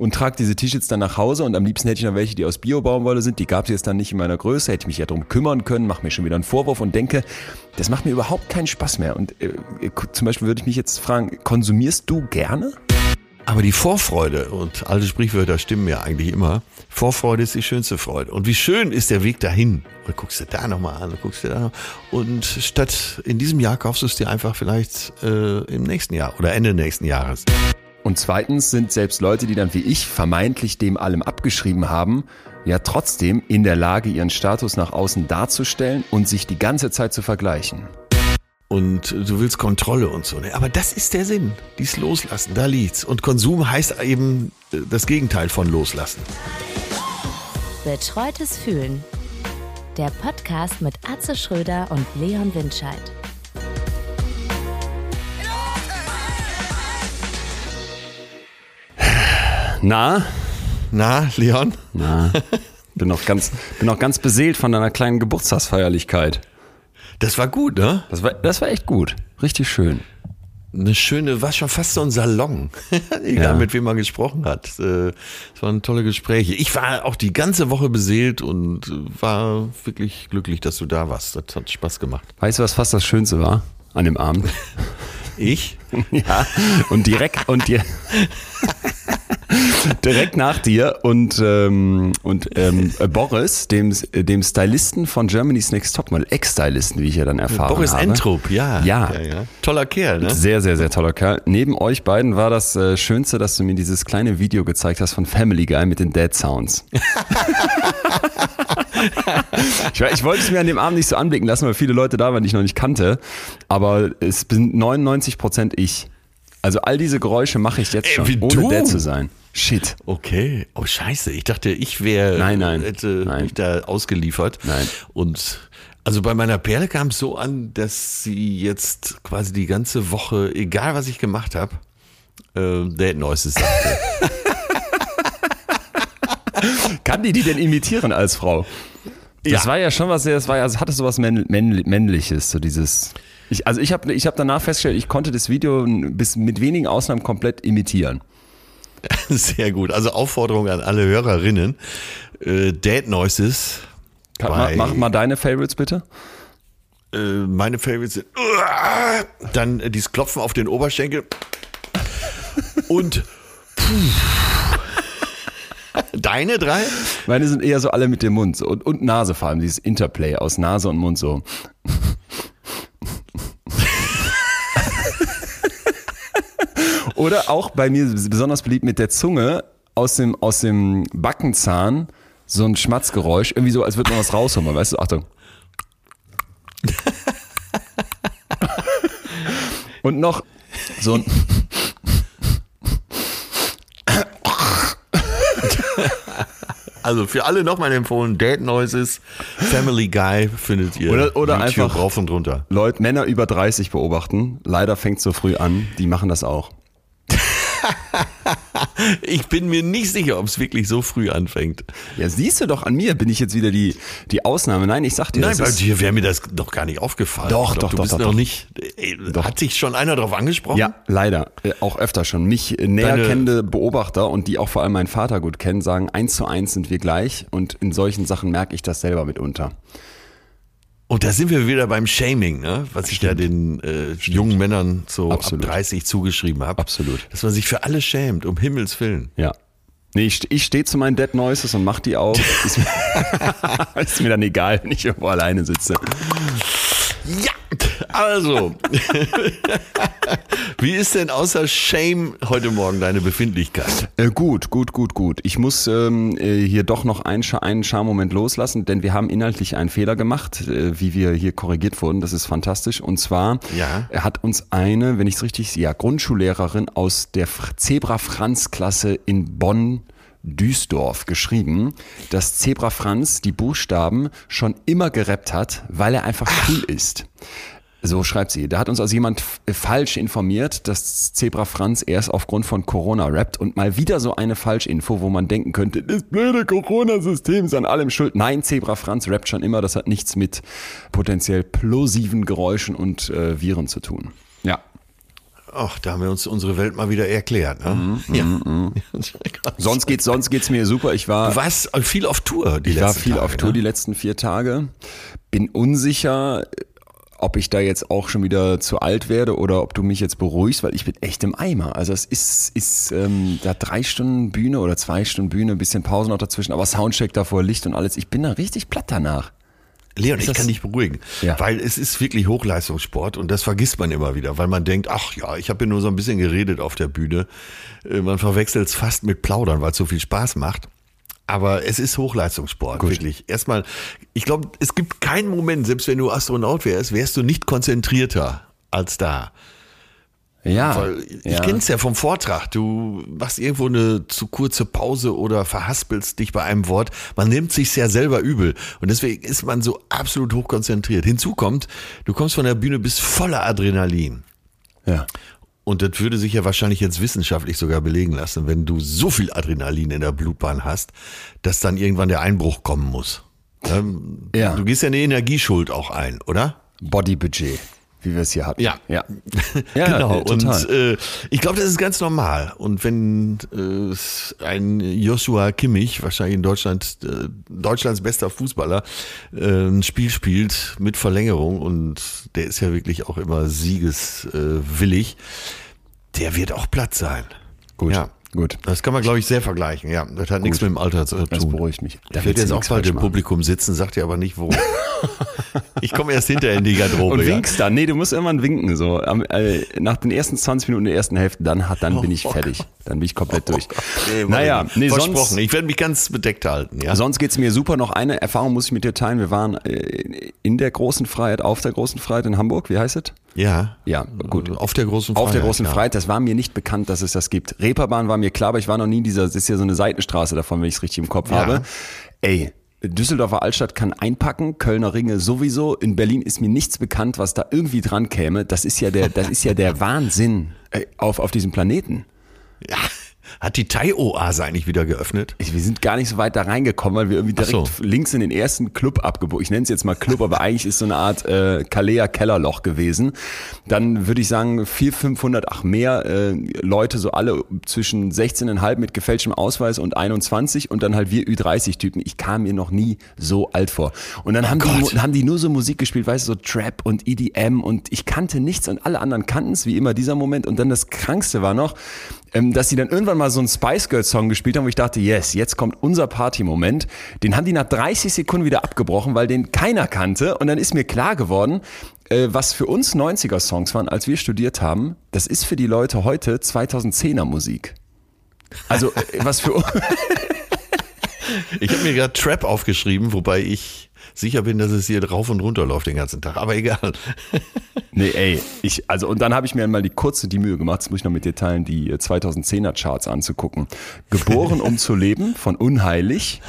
und trage diese T-Shirts dann nach Hause und am liebsten hätte ich noch welche, die aus Bio-Baumwolle sind. Die gab es jetzt dann nicht in meiner Größe, hätte ich mich ja drum kümmern können, mache mir schon wieder einen Vorwurf und denke, das macht mir überhaupt keinen Spaß mehr. Und äh, zum Beispiel würde ich mich jetzt fragen, konsumierst du gerne? Aber die Vorfreude, und alte Sprichwörter stimmen ja eigentlich immer, Vorfreude ist die schönste Freude. Und wie schön ist der Weg dahin. Und guckst du da nochmal an, guckst du da noch. Und statt in diesem Jahr kaufst du es dir einfach vielleicht äh, im nächsten Jahr oder Ende nächsten Jahres. Und zweitens sind selbst Leute, die dann wie ich vermeintlich dem allem abgeschrieben haben, ja trotzdem in der Lage, ihren Status nach außen darzustellen und sich die ganze Zeit zu vergleichen. Und du willst Kontrolle und so. Ne? Aber das ist der Sinn. Dies loslassen, da liegt's. Und Konsum heißt eben äh, das Gegenteil von loslassen. Betreutes Fühlen. Der Podcast mit Atze Schröder und Leon Windscheid. Na? Na, Leon? Na. Bin noch ganz, bin noch ganz beseelt von deiner kleinen Geburtstagsfeierlichkeit. Das war gut, ne? Das war, das war echt gut. Richtig schön. Eine schöne, war schon fast so ein Salon. Egal Ja. mit wem man gesprochen hat. Äh, Es waren tolle Gespräche. Ich war auch die ganze Woche beseelt und äh, war wirklich glücklich, dass du da warst. Das hat Spaß gemacht. Weißt du, was fast das Schönste war an dem Abend? Ich? ja. Und direkt und dir. direkt nach dir und, ähm, und ähm, Boris, dem, dem Stylisten von Germany's Next Topmodel, Ex-Stylisten, wie ich ja dann erfahren Boris habe. Entrup, ja. Ja. Toller Kerl, ne? Sehr, sehr, sehr toller Kerl. Neben euch beiden war das äh, Schönste, dass du mir dieses kleine Video gezeigt hast von Family Guy mit den Dead Sounds. ich, ich wollte es mir an dem Abend nicht so anblicken lassen, weil viele Leute da waren, die ich noch nicht kannte. Aber es sind 99 Prozent ich. Also all diese Geräusche mache ich jetzt Ey, schon, wie ohne du? Dead zu sein. Shit. Okay. Oh, scheiße. Ich dachte, ich wäre, Nein, nein. hätte Nein. mich da ausgeliefert. Nein. Und also bei meiner Perle kam es so an, dass sie jetzt quasi die ganze Woche, egal was ich gemacht habe, äh, Dead Noises sagte. Kann die die denn imitieren als Frau? Das Ja. war ja schon was sehr, das war ja, es hatte sowas Männ, Männ, Männliches, so dieses. Ich, also ich habe ich hab danach festgestellt, ich konnte das Video bis mit wenigen Ausnahmen komplett imitieren. Sehr gut. Also Aufforderung an alle Hörerinnen. Äh, Dead Noises. Kann, bei- mach, mal deine Favorites bitte. Äh, meine Favorites sind dann äh, dieses Klopfen auf den Oberschenkel und Deine drei? Meine sind eher so alle mit dem Mund so, und, und Nase vor allem, dieses Interplay aus Nase und Mund so. Oder auch bei mir besonders beliebt mit der Zunge aus dem, aus dem Backenzahn so ein Schmatzgeräusch, irgendwie so, als würde man was rausholen, weißt du, Achtung. Und noch so ein, Also für alle nochmal empfohlen, Dead Noises, Family Guy findet ihr Oder- oder YouTube einfach- rauf und runter. Leute, Männer über 30 beobachten. Leider fängt so früh an. Die machen das auch. Ich bin mir nicht sicher, ob es wirklich so früh anfängt. Ja, siehst du doch an mir, bin ich jetzt wieder die, die Ausnahme. Nein, ich sag dir, Nein, das ist, dir wäre mir das doch gar nicht aufgefallen. Doch, glaub, doch, du doch, bist doch, doch. nicht. Ey, Hat sich schon einer darauf angesprochen? ja, leider, äh, auch öfter schon. Mich äh, näher Deine- kennende Beobachter und die auch vor allem meinen Vater gut kennen, sagen, eins zu eins sind wir gleich und in solchen Sachen merke ich das selber mitunter. Und da sind wir wieder beim Shaming, ne? was ich da den äh, jungen Männern so Absolut. ab 30 zugeschrieben habe. Absolut. Dass man sich für alles schämt, um Himmels Willen. Ja. Nee, ich, ich stehe zu meinen Dead Noises und mach die auch. Ist mir, ist mir dann egal, wenn ich irgendwo alleine sitze. Ja, also. Wie ist denn außer Shame heute Morgen deine Befindlichkeit? Äh, gut, gut, gut, gut. Ich muss ähm, äh, hier doch noch einen, Scha einen Charmoment loslassen, denn wir haben inhaltlich einen Fehler gemacht, äh, wie wir hier korrigiert wurden. Das ist fantastisch. Und zwar Ja. er hat uns eine, wenn ich es richtig sehe, ja, Grundschullehrerin aus der Fr- Zebra Franz Klasse in Bonn Duisdorf geschrieben, dass Zebra Franz die Buchstaben schon immer gerappt hat, weil er einfach cool ist. So schreibt sie. Da hat uns also jemand f- falsch informiert, dass Zebra Franz erst aufgrund von Corona rappt und mal wieder so eine Falschinfo, wo man denken könnte, das blöde Corona-System ist an allem schuld. Nein, Zebra Franz rappt schon immer. Das hat nichts mit potenziell plosiven Geräuschen und äh, Viren zu tun. Ach, da haben wir uns unsere Welt mal wieder erklärt. Ne? Mhm, ja. Sonst geht's, sonst geht's mir super. Ich war, Du warst viel auf Tour die ich war letzten viel Tage, auf Tour ne? die letzten vier Tage. Bin unsicher, ob ich da jetzt auch schon wieder zu alt werde oder ob du mich jetzt beruhigst, weil ich bin echt im Eimer. Also es ist, ist ähm, da drei Stunden Bühne oder zwei Stunden Bühne, ein bisschen Pause noch dazwischen, aber Soundcheck davor, Licht und alles. Ich bin da richtig platt danach. Leon, Ist ich kann dich beruhigen, Ja. weil es ist wirklich Hochleistungssport und das vergisst man immer wieder, weil man denkt, ach ja, ich habe ja nur so ein bisschen geredet auf der Bühne. Äh, Man verwechselt es fast mit Plaudern, weil es so viel Spaß macht. Aber es ist Hochleistungssport, wirklich. Erstmal, ich glaube, es gibt keinen Moment, selbst wenn du Astronaut wärst, wärst du nicht konzentrierter als da. Ja. Weil ich ja. kenn's ja vom Vortrag. Du machst irgendwo eine zu kurze Pause oder verhaspelst dich bei einem Wort. Man nimmt sich ja selber übel. Und deswegen ist man so absolut hochkonzentriert. Hinzu kommt, du kommst von der Bühne, bist voller Adrenalin. Ja. Und das würde sich ja wahrscheinlich jetzt wissenschaftlich sogar belegen lassen, wenn du so viel Adrenalin in der Blutbahn hast, dass dann irgendwann der Einbruch kommen muss. Ähm, Ja. Du gehst ja eine Energieschuld auch ein, oder? Bodybudget, wie wir es hier hatten. Ja. Ja. ja genau. äh, total. Und äh, ich glaube, das ist ganz normal. Und wenn äh, ein Joshua Kimmich, wahrscheinlich in Deutschland äh, Deutschlands bester Fußballer, äh, ein Spiel spielt mit Verlängerung und der ist ja wirklich auch immer siegeswillig, der wird auch platt sein. Gut. Ja. Gut. Das kann man, glaube ich, sehr vergleichen. Ja, das hat nichts mit dem Alter zu tun. Das beruhigt mich. Da Ich werde jetzt auch bald im machen. Publikum sitzen, sagt ihr aber nicht wo. ich komme erst hinterher in die Garderobe. Und ja. winkst dann. Nee, du musst irgendwann winken. So. Äh, nach den ersten 20 Minuten der ersten Hälfte, dann, hat, dann bin ich Oh fertig. Dann bin ich komplett durch. Nee, naja, nee, versprochen. sonst, ich werde mich ganz bedeckt halten. Ja. sonst geht's mir super. Noch eine Erfahrung muss ich mit dir teilen. Wir waren äh, in der großen Freiheit, auf der großen Freiheit in Hamburg. Wie heißt es? Ja. Ja, gut. Auf der großen Freiheit. Auf der großen ja. Freiheit, das war mir nicht bekannt, dass es das gibt. Reeperbahn war mir klar, aber ich war noch nie in dieser, das ist ja so eine Seitenstraße davon, wenn ich es richtig im Kopf Ja. habe. Ey, Düsseldorfer Altstadt kann einpacken, Kölner Ringe sowieso. In Berlin ist mir nichts bekannt, was da irgendwie dran käme. Das ist ja der, das ist ja der Wahnsinn auf, auf diesem Planeten. Ja. Hat die Thai-Oase eigentlich wieder geöffnet? Ich, wir sind gar nicht so weit da reingekommen, weil wir irgendwie direkt so. links in den ersten Club abgebogen. Ich nenne es jetzt mal Club, aber eigentlich ist so eine Art äh, Kalea Kellerloch gewesen. Dann würde ich sagen 400, 500, ach mehr äh, Leute, so alle zwischen 16,5 mit gefälschtem Ausweis und 21 und dann halt wir Ü30-Typen. Ich kam mir noch nie so alt vor. Und dann haben, die, Gott. Haben die nur so Musik gespielt, weißt du, so Trap und EDM und ich kannte nichts und alle anderen kannten es, wie immer dieser Moment. Und dann das Krankste war noch, dass sie dann irgendwann mal so einen Spice Girls Song gespielt haben, wo ich dachte, yes, jetzt kommt unser Party-Moment. Den haben die nach 30 Sekunden wieder abgebrochen, weil den keiner kannte. Und dann ist mir klar geworden, äh, was für uns 90er Songs waren, als wir studiert haben, das ist für die Leute heute 2010er Musik. Also, äh, was für Ich habe mir gerade Trap aufgeschrieben, wobei ich sicher bin, dass es hier drauf und runter läuft den ganzen Tag. Aber egal. Nee, ey, ich, also, und dann habe ich mir mal die kurze die Mühe gemacht, das muss ich noch mit dir teilen, die äh, 2010er Charts anzugucken. Geboren um zu leben von Unheilig.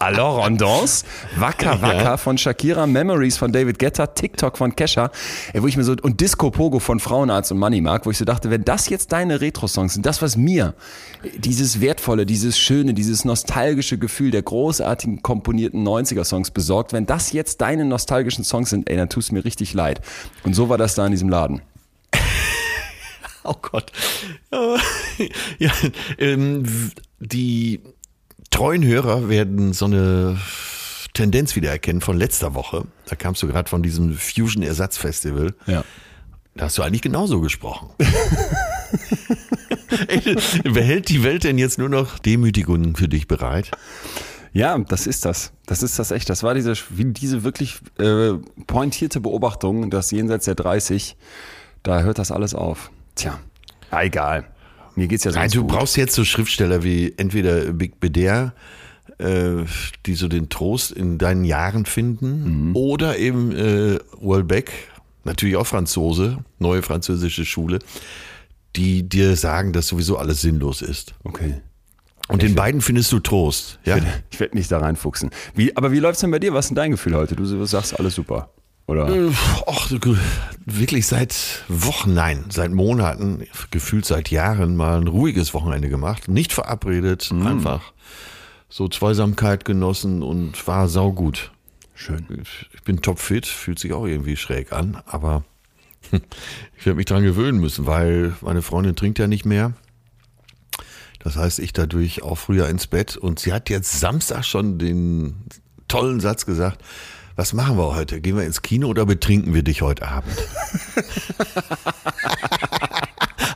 Alors Rondance, Wacker Wacker von Shakira, Memories von David Guetta, TikTok von Kesha, ey, wo ich mir so, und Disco Pogo von Frauenarzt und Moneymark, wo ich so dachte, wenn das jetzt deine Retro-Songs sind, das, was mir dieses wertvolle, dieses schöne, dieses nostalgische Gefühl der großartigen komponierten 90er-Songs besorgt, wenn das jetzt deine nostalgischen Songs sind, ey, dann tust mir richtig leid. Und so war das da in diesem Laden. Oh Gott. Ja, ähm, die treuen Hörer werden so eine Tendenz wiedererkennen von letzter Woche. Da kamst du gerade von diesem Fusion Ersatzfestival. Ja. Da hast du eigentlich genauso gesprochen. Ey, Behält die Welt denn jetzt nur noch Demütigungen für dich bereit? Ja, das ist das. Das ist das echt. Das war diese, wie diese wirklich äh, pointierte Beobachtung, dass jenseits der 30, da hört das alles auf. Tja, ja, egal. Mir geht's ja Nein, sonst du gut. brauchst jetzt so Schriftsteller wie entweder Big Beder, äh, die so den Trost in deinen Jahren finden, oder eben äh, Welbeck, natürlich auch Franzose, neue französische Schule, die dir sagen, dass sowieso alles sinnlos ist. Okay. Und in beiden findest du Trost. Ja? Ich werde mich da reinfuchsen. Wie, aber wie läuft's denn bei dir? Was ist denn dein Gefühl heute? Du sagst alles super. Oder? Äh, Och, du- wirklich seit Wochen, nein, seit Monaten, gefühlt seit Jahren mal ein ruhiges Wochenende gemacht. Nicht verabredet, einfach so Zweisamkeit genossen und war saugut. Schön. Ich bin topfit, fühlt sich auch irgendwie schräg an, aber Ich werde mich dran gewöhnen müssen, weil meine Freundin trinkt ja nicht mehr. Das heißt, ich dadurch auch früher ins Bett. Und sie hat jetzt Samstag schon den tollen Satz gesagt, was machen wir heute? Gehen wir ins Kino oder betrinken wir dich heute Abend?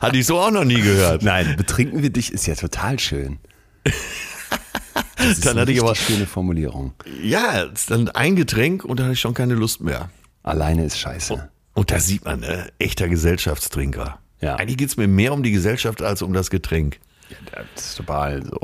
Hatte ich so auch noch nie gehört. Nein, betrinken wir dich ist ja total schön. Das ist Dann eine hatte ich aber- schöne Formulierung. Ja, dann ein Getränk und dann hatte ich schon keine Lust mehr. Alleine ist scheiße. Und da sieht man, ne, echter Gesellschaftstrinker. Ja. Eigentlich geht's mir mehr um die Gesellschaft als um das Getränk. Das ist total so.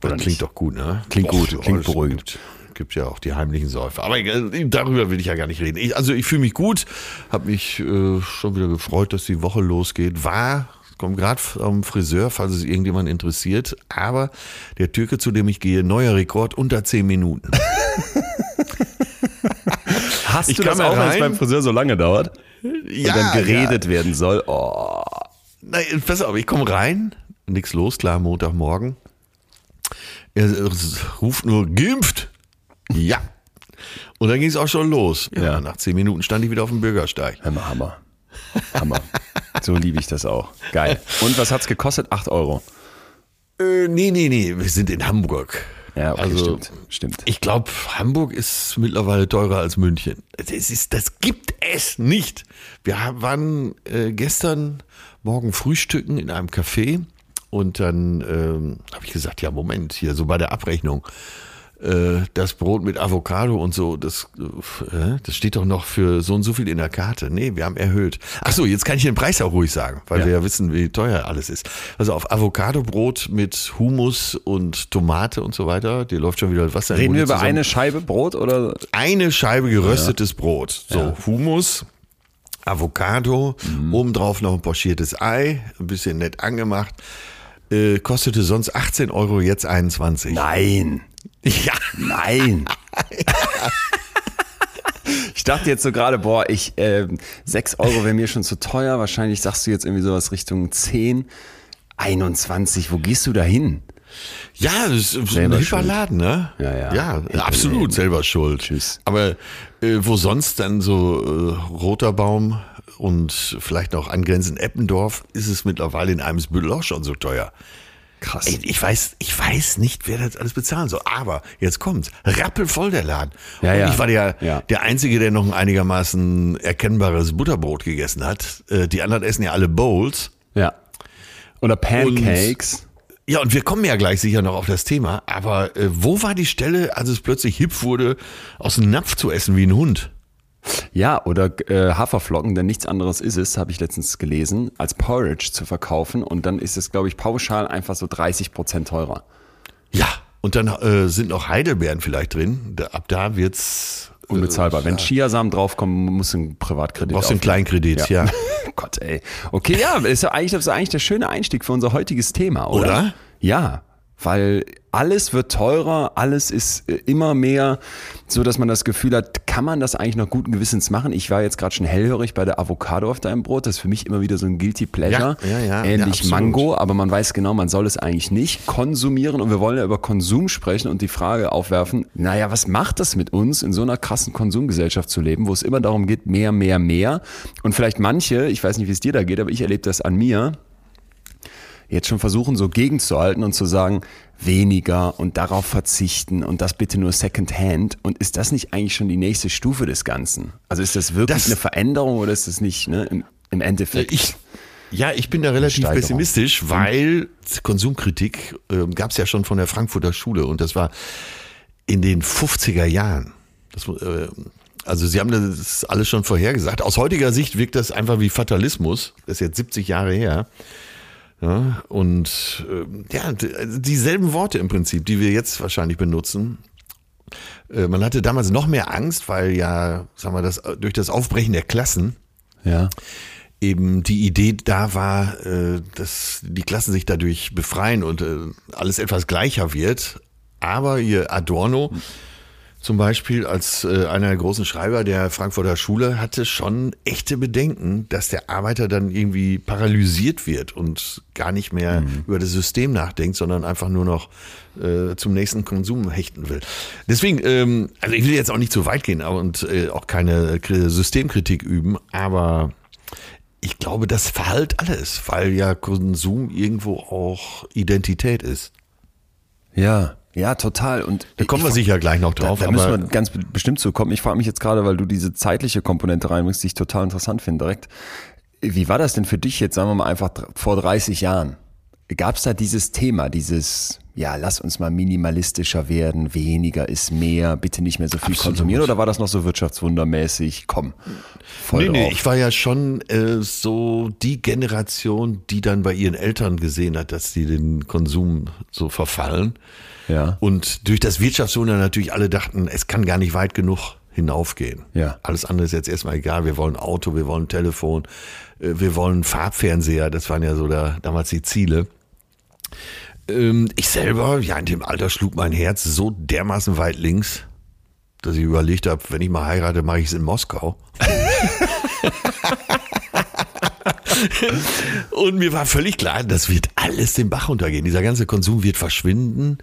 Das Oder klingt nicht? doch gut, ne? Klingt gut, klingt es beruhigend. Gibt, gibt ja auch die heimlichen Säufer. Aber darüber will ich ja gar nicht reden. Ich, also ich fühle mich gut, habe mich äh, schon wieder gefreut, dass die Woche losgeht. War, komme gerade vom Friseur, falls es irgendjemand interessiert. Aber der Türke, zu dem ich gehe, neuer Rekord unter 10 Minuten. Hast Ich du das auch, ja wenn es beim Friseur so lange dauert? ja, und dann geredet werden soll. Oh. Nein, pass auf, ich komme rein, nix los, klar, Montagmorgen. Er ruft nur, geimpft. Ja. Und dann ging es auch schon los. Ja, Ja. Nach zehn Minuten stand ich wieder auf dem Bürgersteig. Hammer, Hammer. Hammer. So liebe ich das auch. Geil. Und was hat's gekostet? 8 Euro. Äh, nee, nee, nee, wir sind in Hamburg. Ja, okay, Also, stimmt. Stimmt. Ich glaube, Hamburg ist mittlerweile teurer als München. Das, ist, das gibt es nicht. Wir waren äh, gestern Morgen frühstücken in einem Café und dann ähm, habe ich gesagt, ja Moment, hier so bei der Abrechnung, äh, das Brot mit Avocado und so, das, äh, das steht doch noch für so und so viel in der Karte. Nee, wir haben erhöht. Ach so, jetzt kann ich den Preis auch ruhig sagen, weil Ja. wir ja wissen, wie teuer alles ist. Also auf Avocadobrot mit Hummus und Tomate und so weiter, dir läuft schon wieder Wasser Reden wir über zusammen. eine Scheibe Brot oder? eine Scheibe geröstetes Brot. So, Ja. Hummus, Avocado, Mhm. obendrauf noch ein pochiertes Ei, ein bisschen nett angemacht. Äh, kostete sonst 18 Euro, jetzt 21. Nein. Ja. Nein. Ich dachte jetzt so gerade, boah, ich, ähm, 6 Euro wäre mir schon zu teuer. Wahrscheinlich sagst du jetzt irgendwie sowas Richtung 10. 21, wo gehst du da hin? Ja, das ist ein Selber hipper schuld. Laden, ne? Ja, ja. Ja, Ich absolut selber schuld. Tschüss. Aber äh, wo sonst dann so äh, Roter Baum und vielleicht noch angrenzend Eppendorf, ist es mittlerweile in Eimsbüttel auch schon so teuer. Krass. Ey, ich weiß, ich weiß nicht, wer das alles bezahlen soll. Aber jetzt kommt's. Rappelvoll der Laden. Ja, und ja. ich war der, Ja. der Einzige, der noch ein einigermaßen erkennbares Butterbrot gegessen hat. Äh, Die anderen essen ja alle Bowls. Ja. Oder Pancakes. Ja, und wir kommen ja gleich sicher noch auf das Thema. Aber äh, wo war die Stelle, als es plötzlich hip wurde, aus dem Napf zu essen wie ein Hund? Ja, oder äh, Haferflocken, denn nichts anderes ist es, habe ich letztens gelesen, als Porridge zu verkaufen. Und dann ist es, glaube ich, pauschal einfach so 30 Prozent teurer. Ja. Und dann äh, sind noch Heidelbeeren vielleicht drin. Da, ab da wird's äh, Unbezahlbar. Wenn Chiasamen draufkommen, muss ein Privatkredit brauchst einen. Kleinkredit, ja. Gott, ey. Okay, ja, ist ja eigentlich, das ist eigentlich der schöne Einstieg für unser heutiges Thema, oder? Oder? Ja, weil alles wird teurer, alles ist äh, immer mehr, so dass man das Gefühl hat, kann man das eigentlich noch guten Gewissens machen? Ich war jetzt gerade schon hellhörig bei der Avocado auf deinem Brot, das ist für mich immer wieder so ein guilty pleasure, Ja, ja, ja, ähnlich. Mango, aber man weiß genau, man soll es eigentlich nicht konsumieren und wir wollen ja über Konsum sprechen und die Frage aufwerfen, naja, was macht das mit uns, in so einer krassen Konsumgesellschaft zu leben, wo es immer darum geht, mehr, mehr, mehr und vielleicht manche, ich weiß nicht, wie es dir da geht, aber ich erlebe das an mir, jetzt schon versuchen, so gegenzuhalten und zu sagen, weniger und darauf verzichten und das bitte nur Secondhand. Und ist das nicht eigentlich schon die nächste Stufe des Ganzen? Also ist das wirklich Das- eine Veränderung oder ist das nicht ne, im, im Endeffekt? Ich, ja, ich bin da relativ pessimistisch, weil Konsumkritik äh, gab es ja schon von der Frankfurter Schule und das war in den 50er Jahren. Das, äh, also sie haben das alles schon vorhergesagt. Aus heutiger Sicht wirkt das einfach wie Fatalismus. Das ist jetzt 70 Jahre her. Ja, und äh, ja, also dieselben Worte im Prinzip, die wir jetzt wahrscheinlich benutzen. Äh, man hatte damals noch mehr Angst, weil ja, sagen wir das, durch das Aufbrechen der Klassen ja. eben die Idee da war, äh, dass die Klassen sich dadurch befreien und äh, alles etwas gleicher wird. Aber hier Adorno zum Beispiel als äh, einer der großen Schreiber der Frankfurter Schule hatte schon echte Bedenken, dass der Arbeiter dann irgendwie paralysiert wird und gar nicht mehr über das System nachdenkt, sondern einfach nur noch äh, zum nächsten Konsum hechten will. Deswegen, ähm, also ich will jetzt auch nicht zu weit gehen und äh, auch keine Kri- Systemkritik üben, aber ich glaube, das verhält alles, weil ja Konsum irgendwo auch Identität ist. Ja, ja, total. Und da kommen wir sicher gleich noch drauf. Da, da müssen wir ganz bestimmt zu kommen. Ich frage mich jetzt gerade, weil du diese zeitliche Komponente reinbringst, die ich total interessant finde direkt. Wie war das denn für dich jetzt, sagen wir mal einfach vor 30 Jahren? Gab es da dieses Thema, dieses, ja, lass uns mal minimalistischer werden, weniger ist mehr, bitte nicht mehr so viel Absolut. konsumieren oder war das noch so wirtschaftswundermäßig? Komm, voll Nee, nee, ich war ja schon äh, so die Generation, die dann bei ihren Eltern gesehen hat, dass die den Konsum so verfallen. Ja. Und durch das Wirtschaftswunder natürlich alle dachten, es kann gar nicht weit genug hinaufgehen. Ja. Alles andere ist jetzt erstmal egal. Wir wollen Auto, wir wollen Telefon, äh, wir wollen Farbfernseher. Das waren ja so da, damals die Ziele. Ähm, ich selber, ja, in dem Alter schlug mein Herz so dermaßen weit links, dass ich überlegt habe, wenn ich mal heirate, mache ich es in Moskau. Und mir war völlig klar, das wird alles den Bach runtergehen. Dieser ganze Konsum wird verschwinden.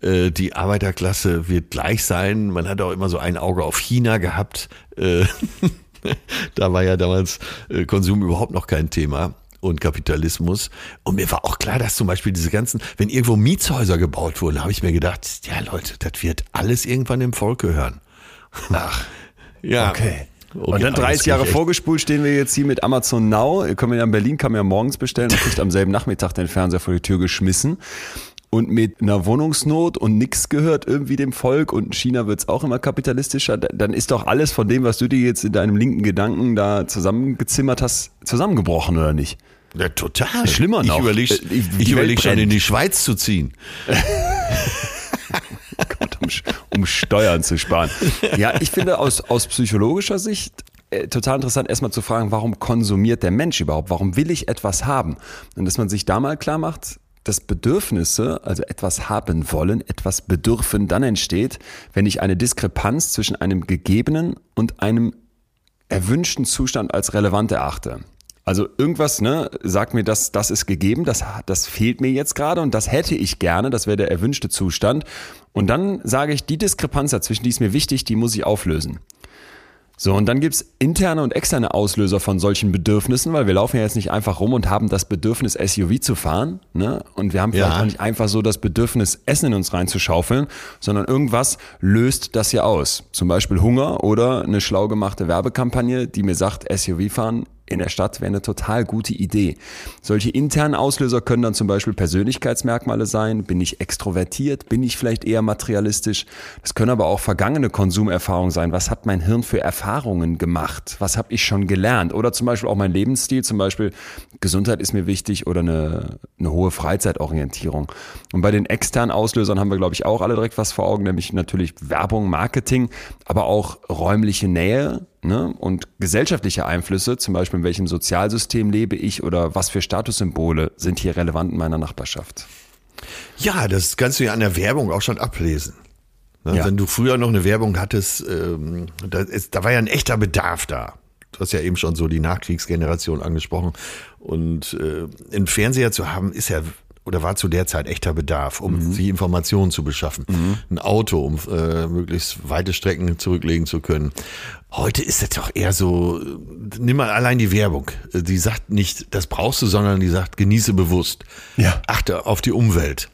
Äh, die Arbeiterklasse wird gleich sein. Man hat auch immer so ein Auge auf China gehabt. Äh, da war ja damals äh, Konsum überhaupt noch kein Thema und Kapitalismus. Und mir war auch klar, dass zum Beispiel diese ganzen, wenn irgendwo Mietshäuser gebaut wurden, habe ich mir gedacht, ja Leute, das wird alles irgendwann dem Volk gehören. Ach, ja. Okay. Okay, und dann 30 Jahre vorgespult stehen wir jetzt hier mit Amazon Now. Können wir ja in Berlin, kann man ja morgens bestellen und kriegt am selben Nachmittag den Fernseher vor die Tür geschmissen. Und mit einer Wohnungsnot und nichts gehört irgendwie dem Volk und in China wird es auch immer kapitalistischer, dann ist doch alles von dem, was du dir jetzt in deinem linken Gedanken da zusammengezimmert hast, zusammengebrochen, oder nicht? Ja, total. Schlimmer noch. Ich überlege äh, überleg schon, in die Schweiz zu ziehen. Gott, um, um Steuern zu sparen. Ja, ich finde aus, aus psychologischer Sicht äh, total interessant, erstmal zu fragen, warum konsumiert der Mensch überhaupt? Warum will ich etwas haben? Und dass man sich da mal klar macht, dass Bedürfnisse, also etwas haben wollen, etwas bedürfen, dann entsteht, wenn ich eine Diskrepanz zwischen einem gegebenen und einem erwünschten Zustand als relevant erachte. Also irgendwas, ne, sagt mir, das, das ist gegeben, das, das fehlt mir jetzt gerade und das hätte ich gerne, das wäre der erwünschte Zustand. Und dann sage ich, die Diskrepanz dazwischen, die ist mir wichtig, die muss ich auflösen. So, und dann gibt's interne und externe Auslöser von solchen Bedürfnissen, weil wir laufen ja jetzt nicht einfach rum und haben das Bedürfnis, SUV zu fahren. Ne? Und wir haben vielleicht ja. auch nicht einfach so das Bedürfnis, Essen in uns reinzuschaufeln, sondern irgendwas löst das ja aus. Zum Beispiel Hunger oder eine schlau gemachte Werbekampagne, die mir sagt, SUV fahren in der Stadt wäre eine total gute Idee. Solche internen Auslöser können dann zum Beispiel Persönlichkeitsmerkmale sein. Bin ich extrovertiert? Bin ich vielleicht eher materialistisch? Das können aber auch vergangene Konsumerfahrungen sein. Was hat mein Hirn für Erfahrungen gemacht? Was habe ich schon gelernt? Oder zum Beispiel auch mein Lebensstil. Zum Beispiel Gesundheit ist mir wichtig oder eine, eine hohe Freizeitorientierung. Und bei den externen Auslösern haben wir, glaube ich, auch alle direkt was vor Augen, nämlich natürlich Werbung, Marketing, aber auch räumliche Nähe ne? und gesellschaftliche Einflüsse, zum Beispiel in welchem Sozialsystem lebe ich oder was für Statussymbole sind hier relevant in meiner Nachbarschaft. Ja, das kannst du ja an der Werbung auch schon ablesen. Ne? Ja. Wenn du früher noch eine Werbung hattest, ähm, da, ist, da war ja ein echter Bedarf da. Du hast ja eben schon so die Nachkriegsgeneration angesprochen. Und äh, einen Fernseher zu haben, ist ja oder war zu der Zeit echter Bedarf, um mhm. sich Informationen zu beschaffen. Mhm. Ein Auto, um äh, möglichst weite Strecken zurücklegen zu können. Heute ist es doch eher so, nimm mal allein die Werbung. Die sagt nicht, das brauchst du, sondern die sagt, genieße bewusst. Ja. Achte auf die Umwelt.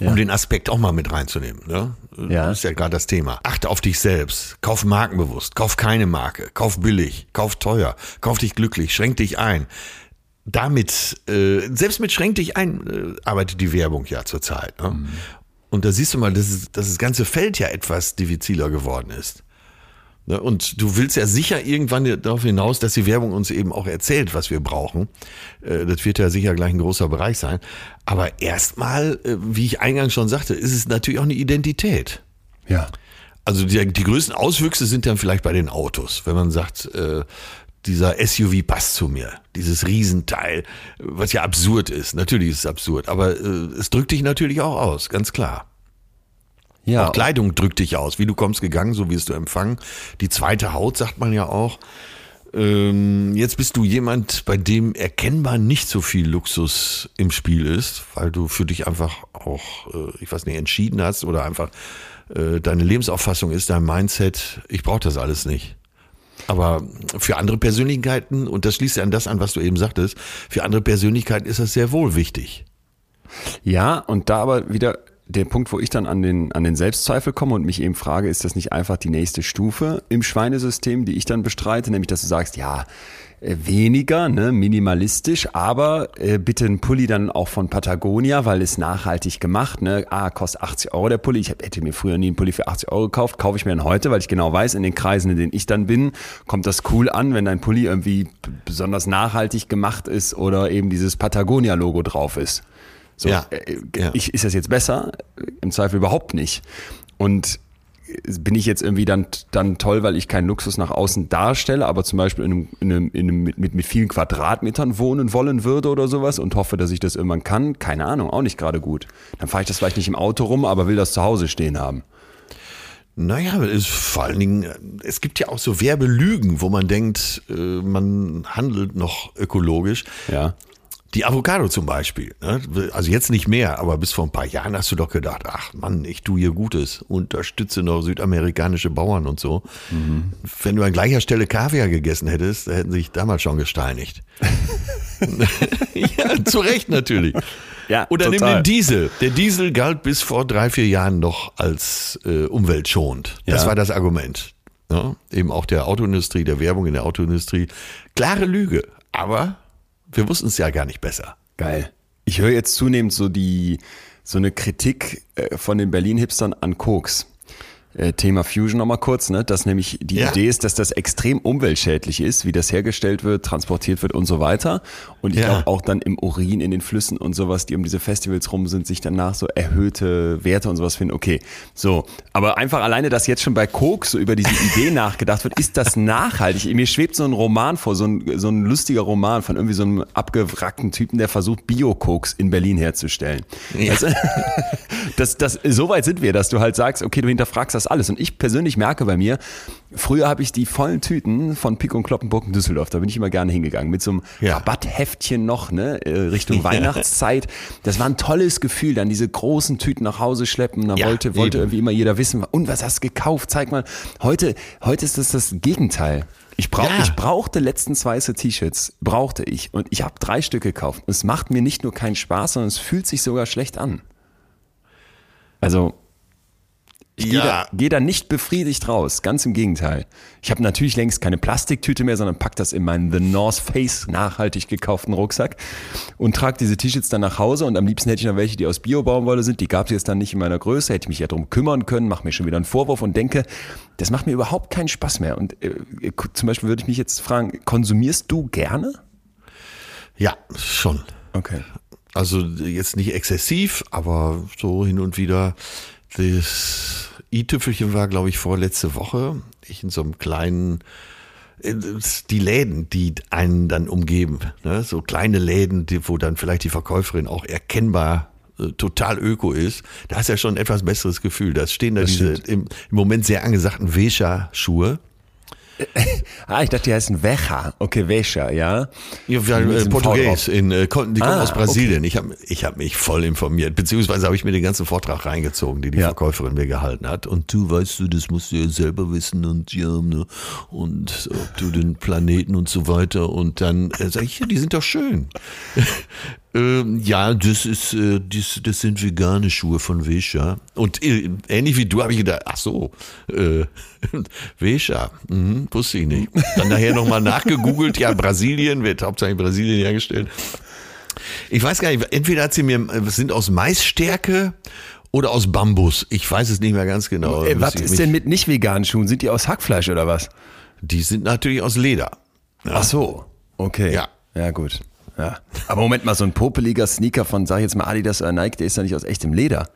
Ja. Um den Aspekt auch mal mit reinzunehmen. Ne? Ja. Das ist ja gerade das Thema. Achte auf dich selbst. Kauf markenbewusst. Kauf keine Marke. Kauf billig. Kauf teuer. Kauf dich glücklich. Schränk dich ein damit, äh, selbst mit Schränk dich ein, äh, arbeitet die Werbung ja zurzeit. Ne? Mhm. Und da siehst du mal, dass, es, dass das ganze Feld ja etwas diffiziler geworden ist. Ne? Und du willst ja sicher irgendwann darauf hinaus, dass die Werbung uns eben auch erzählt, was wir brauchen. Äh, das wird ja sicher gleich ein großer Bereich sein. Aber erstmal, äh, wie ich eingangs schon sagte, ist es natürlich auch eine Identität. Ja. Also die, die größten Auswüchse sind dann vielleicht bei den Autos, wenn man sagt, äh, dieser SUV passt zu mir. Dieses Riesenteil, was ja absurd ist. Natürlich ist es absurd, aber äh, es drückt dich natürlich auch aus, ganz klar. Ja. Auch Kleidung drückt dich aus. Wie du kommst gegangen, so wirst du empfangen. Die zweite Haut, sagt man ja auch. Ähm, jetzt bist du jemand, bei dem erkennbar nicht so viel Luxus im Spiel ist, weil du für dich einfach auch, äh, ich weiß nicht, entschieden hast oder einfach äh, deine Lebensauffassung ist, dein Mindset, ich brauche das alles nicht. Aber für andere Persönlichkeiten, und das schließt ja an das an, was du eben sagtest, für andere Persönlichkeiten ist das sehr wohl wichtig. Ja, und da aber wieder der Punkt, wo ich dann an den, an den Selbstzweifel komme und mich eben frage, ist das nicht einfach die nächste Stufe im Schweinesystem, die ich dann bestreite, nämlich dass du sagst, ja, weniger, ne, minimalistisch, aber äh, bitte ein Pulli dann auch von Patagonia, weil es nachhaltig gemacht, ne, ah, kostet 80 Euro der Pulli, ich hätte mir früher nie einen Pulli für 80 Euro gekauft, kaufe ich mir dann heute, weil ich genau weiß, in den Kreisen, in denen ich dann bin, kommt das cool an, wenn dein Pulli irgendwie besonders nachhaltig gemacht ist oder eben dieses Patagonia-Logo drauf ist. So, Ja, äh, ja. Ich, ist das jetzt besser? Im Zweifel überhaupt nicht. Und bin ich jetzt irgendwie dann, dann toll, weil ich keinen Luxus nach außen darstelle, aber zum Beispiel in einem, in einem, in einem mit, mit, mit vielen Quadratmetern wohnen wollen würde oder sowas und hoffe, dass ich das irgendwann kann? Keine Ahnung, auch nicht gerade gut. Dann fahre ich das vielleicht nicht im Auto rum, aber will das zu Hause stehen haben. Naja, es vor allen Dingen, äh, es gibt ja auch so Werbelügen, wo man denkt, äh, man handelt noch ökologisch. Ja. Die Avocado zum Beispiel. Ne? Also jetzt nicht mehr, aber bis vor ein paar Jahren hast du doch gedacht, ach Mann, ich tue hier Gutes, unterstütze noch südamerikanische Bauern und so. Wenn du an gleicher Stelle Kaviar gegessen hättest, da hätten sich damals schon gesteinigt. ja, zu Recht natürlich. Ja, Oder nimm total. den Diesel. Der Diesel galt bis vor drei, vier Jahren noch als äh, umweltschonend. Das Ja. war das Argument. Ja? Eben auch der Autoindustrie, der Werbung in der Autoindustrie. Klare Lüge. Aber wir wussten es ja gar nicht besser. Geil. Ich höre jetzt zunehmend so die, so eine Kritik äh, von den Berlin-Hipstern an Koks. Äh, Thema Fusion nochmal kurz, ne? dass nämlich die Ja. Idee ist, dass das extrem umweltschädlich ist, wie das hergestellt wird, transportiert wird und so weiter. Und ich Ja. glaube auch dann im Urin, in den Flüssen und sowas, die um diese Festivals rum sind, sich danach so erhöhte Werte und sowas finden. Okay, so. Aber einfach alleine, dass jetzt schon bei Koks so über diese Idee nachgedacht wird, ist das nachhaltig? Mir schwebt so ein Roman vor, so ein, so ein lustiger Roman von irgendwie so einem abgewrackten Typen, der versucht, Bio-Koks in Berlin herzustellen. Weißt du? das, das, so weit sind wir, dass du halt sagst, okay, du hinterfragst das alles. Und ich persönlich merke bei mir, früher habe ich die vollen Tüten von Pick und Kloppenburg in Düsseldorf, da bin ich immer gerne hingegangen, mit so einem Ja. Rabattheftchen noch, ne, äh, Richtung Weihnachtszeit. Das war ein tolles Gefühl, dann diese großen Tüten nach Hause schleppen. Da Ja, wollte, wollte eben. irgendwie immer jeder wissen, und was hast du gekauft? Zeig mal. Heute, heute ist das das Gegenteil. Ich, brauch, Ja. ich brauchte letztens weiße T-Shirts, brauchte ich. Und ich habe drei Stück gekauft. Und es macht mir nicht nur keinen Spaß, sondern es fühlt sich sogar schlecht an. Also, ich gehe Ja. da, geh da nicht befriedigt raus, ganz im Gegenteil. Ich habe natürlich längst keine Plastiktüte mehr, sondern pack das in meinen The North Face nachhaltig gekauften Rucksack und trage diese T-Shirts dann nach Hause und am liebsten hätte ich noch welche, die aus Bio-Baumwolle sind. Die gab es jetzt dann nicht in meiner Größe, hätte ich mich ja drum kümmern können, mache mir schon wieder einen Vorwurf und denke, das macht mir überhaupt keinen Spaß mehr. Und äh, zum Beispiel würde ich mich jetzt fragen, konsumierst du gerne? Ja, schon. Okay. Also jetzt nicht exzessiv, aber so hin und wieder. Das i-Tüpfelchen war, glaube ich, vorletzte Woche. Ich in so einem kleinen, äh, die Läden, die einen dann umgeben, ne? so kleine Läden, die, wo dann vielleicht die Verkäuferin auch erkennbar äh, total öko ist, da hast du ja schon ein etwas besseres Gefühl. Da stehen da Das diese im, im Moment sehr angesagten Vescha-Schuhe. Ah, ich dachte, die heißen Vecha. Okay, Vecha, ja. Ja, wir, äh, diesem V Portugies, in, äh, die kommen Ah, aus Brasilien. Ich habe ich hab mich voll informiert, beziehungsweise habe ich mir den ganzen Vortrag reingezogen, den die Ja. Verkäuferin mir gehalten hat. Und du weißt du, das musst du ja selber wissen und ja, ne, und ob du den Planeten und so weiter. Und dann äh, sage ich, ja, die sind doch schön. Ähm, ja, das ist, äh, das, das sind vegane Schuhe von Vescha. Und äh, ähnlich wie du habe ich gedacht, ach so, äh, Vescha, mhm, wusste ich nicht. Dann nachher nochmal nachgegoogelt, ja, Brasilien, wird hauptsächlich in Brasilien hergestellt. Ich weiß gar nicht, entweder hat sie mir, äh, sind aus Maisstärke oder aus Bambus. Ich weiß es nicht mehr ganz genau. Äh, was ist denn mit nicht veganen Schuhen? Sind die aus Hackfleisch oder was? Die sind natürlich aus Leder. Ach so, okay. Ja. Ja, gut. Ja. Aber Moment mal, so ein popeliger Sneaker von, sag ich jetzt mal Adidas oder Nike, der ist ja nicht aus echtem Leder.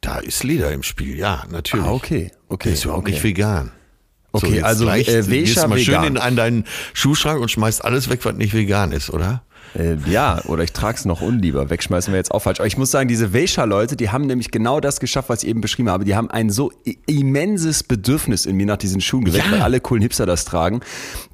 Da ist Leder im Spiel, ja, natürlich. Ah, okay, okay, Der ist überhaupt okay. nicht vegan. Okay, jetzt also, gleich äh, Vescha du mal schön vegan. in, an deinen Schuhschrank und schmeißt alles weg, was nicht vegan ist, oder? Äh, ja, oder ich trage es noch unlieber. Wegschmeißen wir jetzt auch falsch. Aber ich muss sagen, diese Vescha-Leute, die haben nämlich genau das geschafft, was ich eben beschrieben habe. Die haben ein so immenses Bedürfnis in mir nach diesen Schuhen geweckt, Ja. weil alle coolen Hipster das tragen,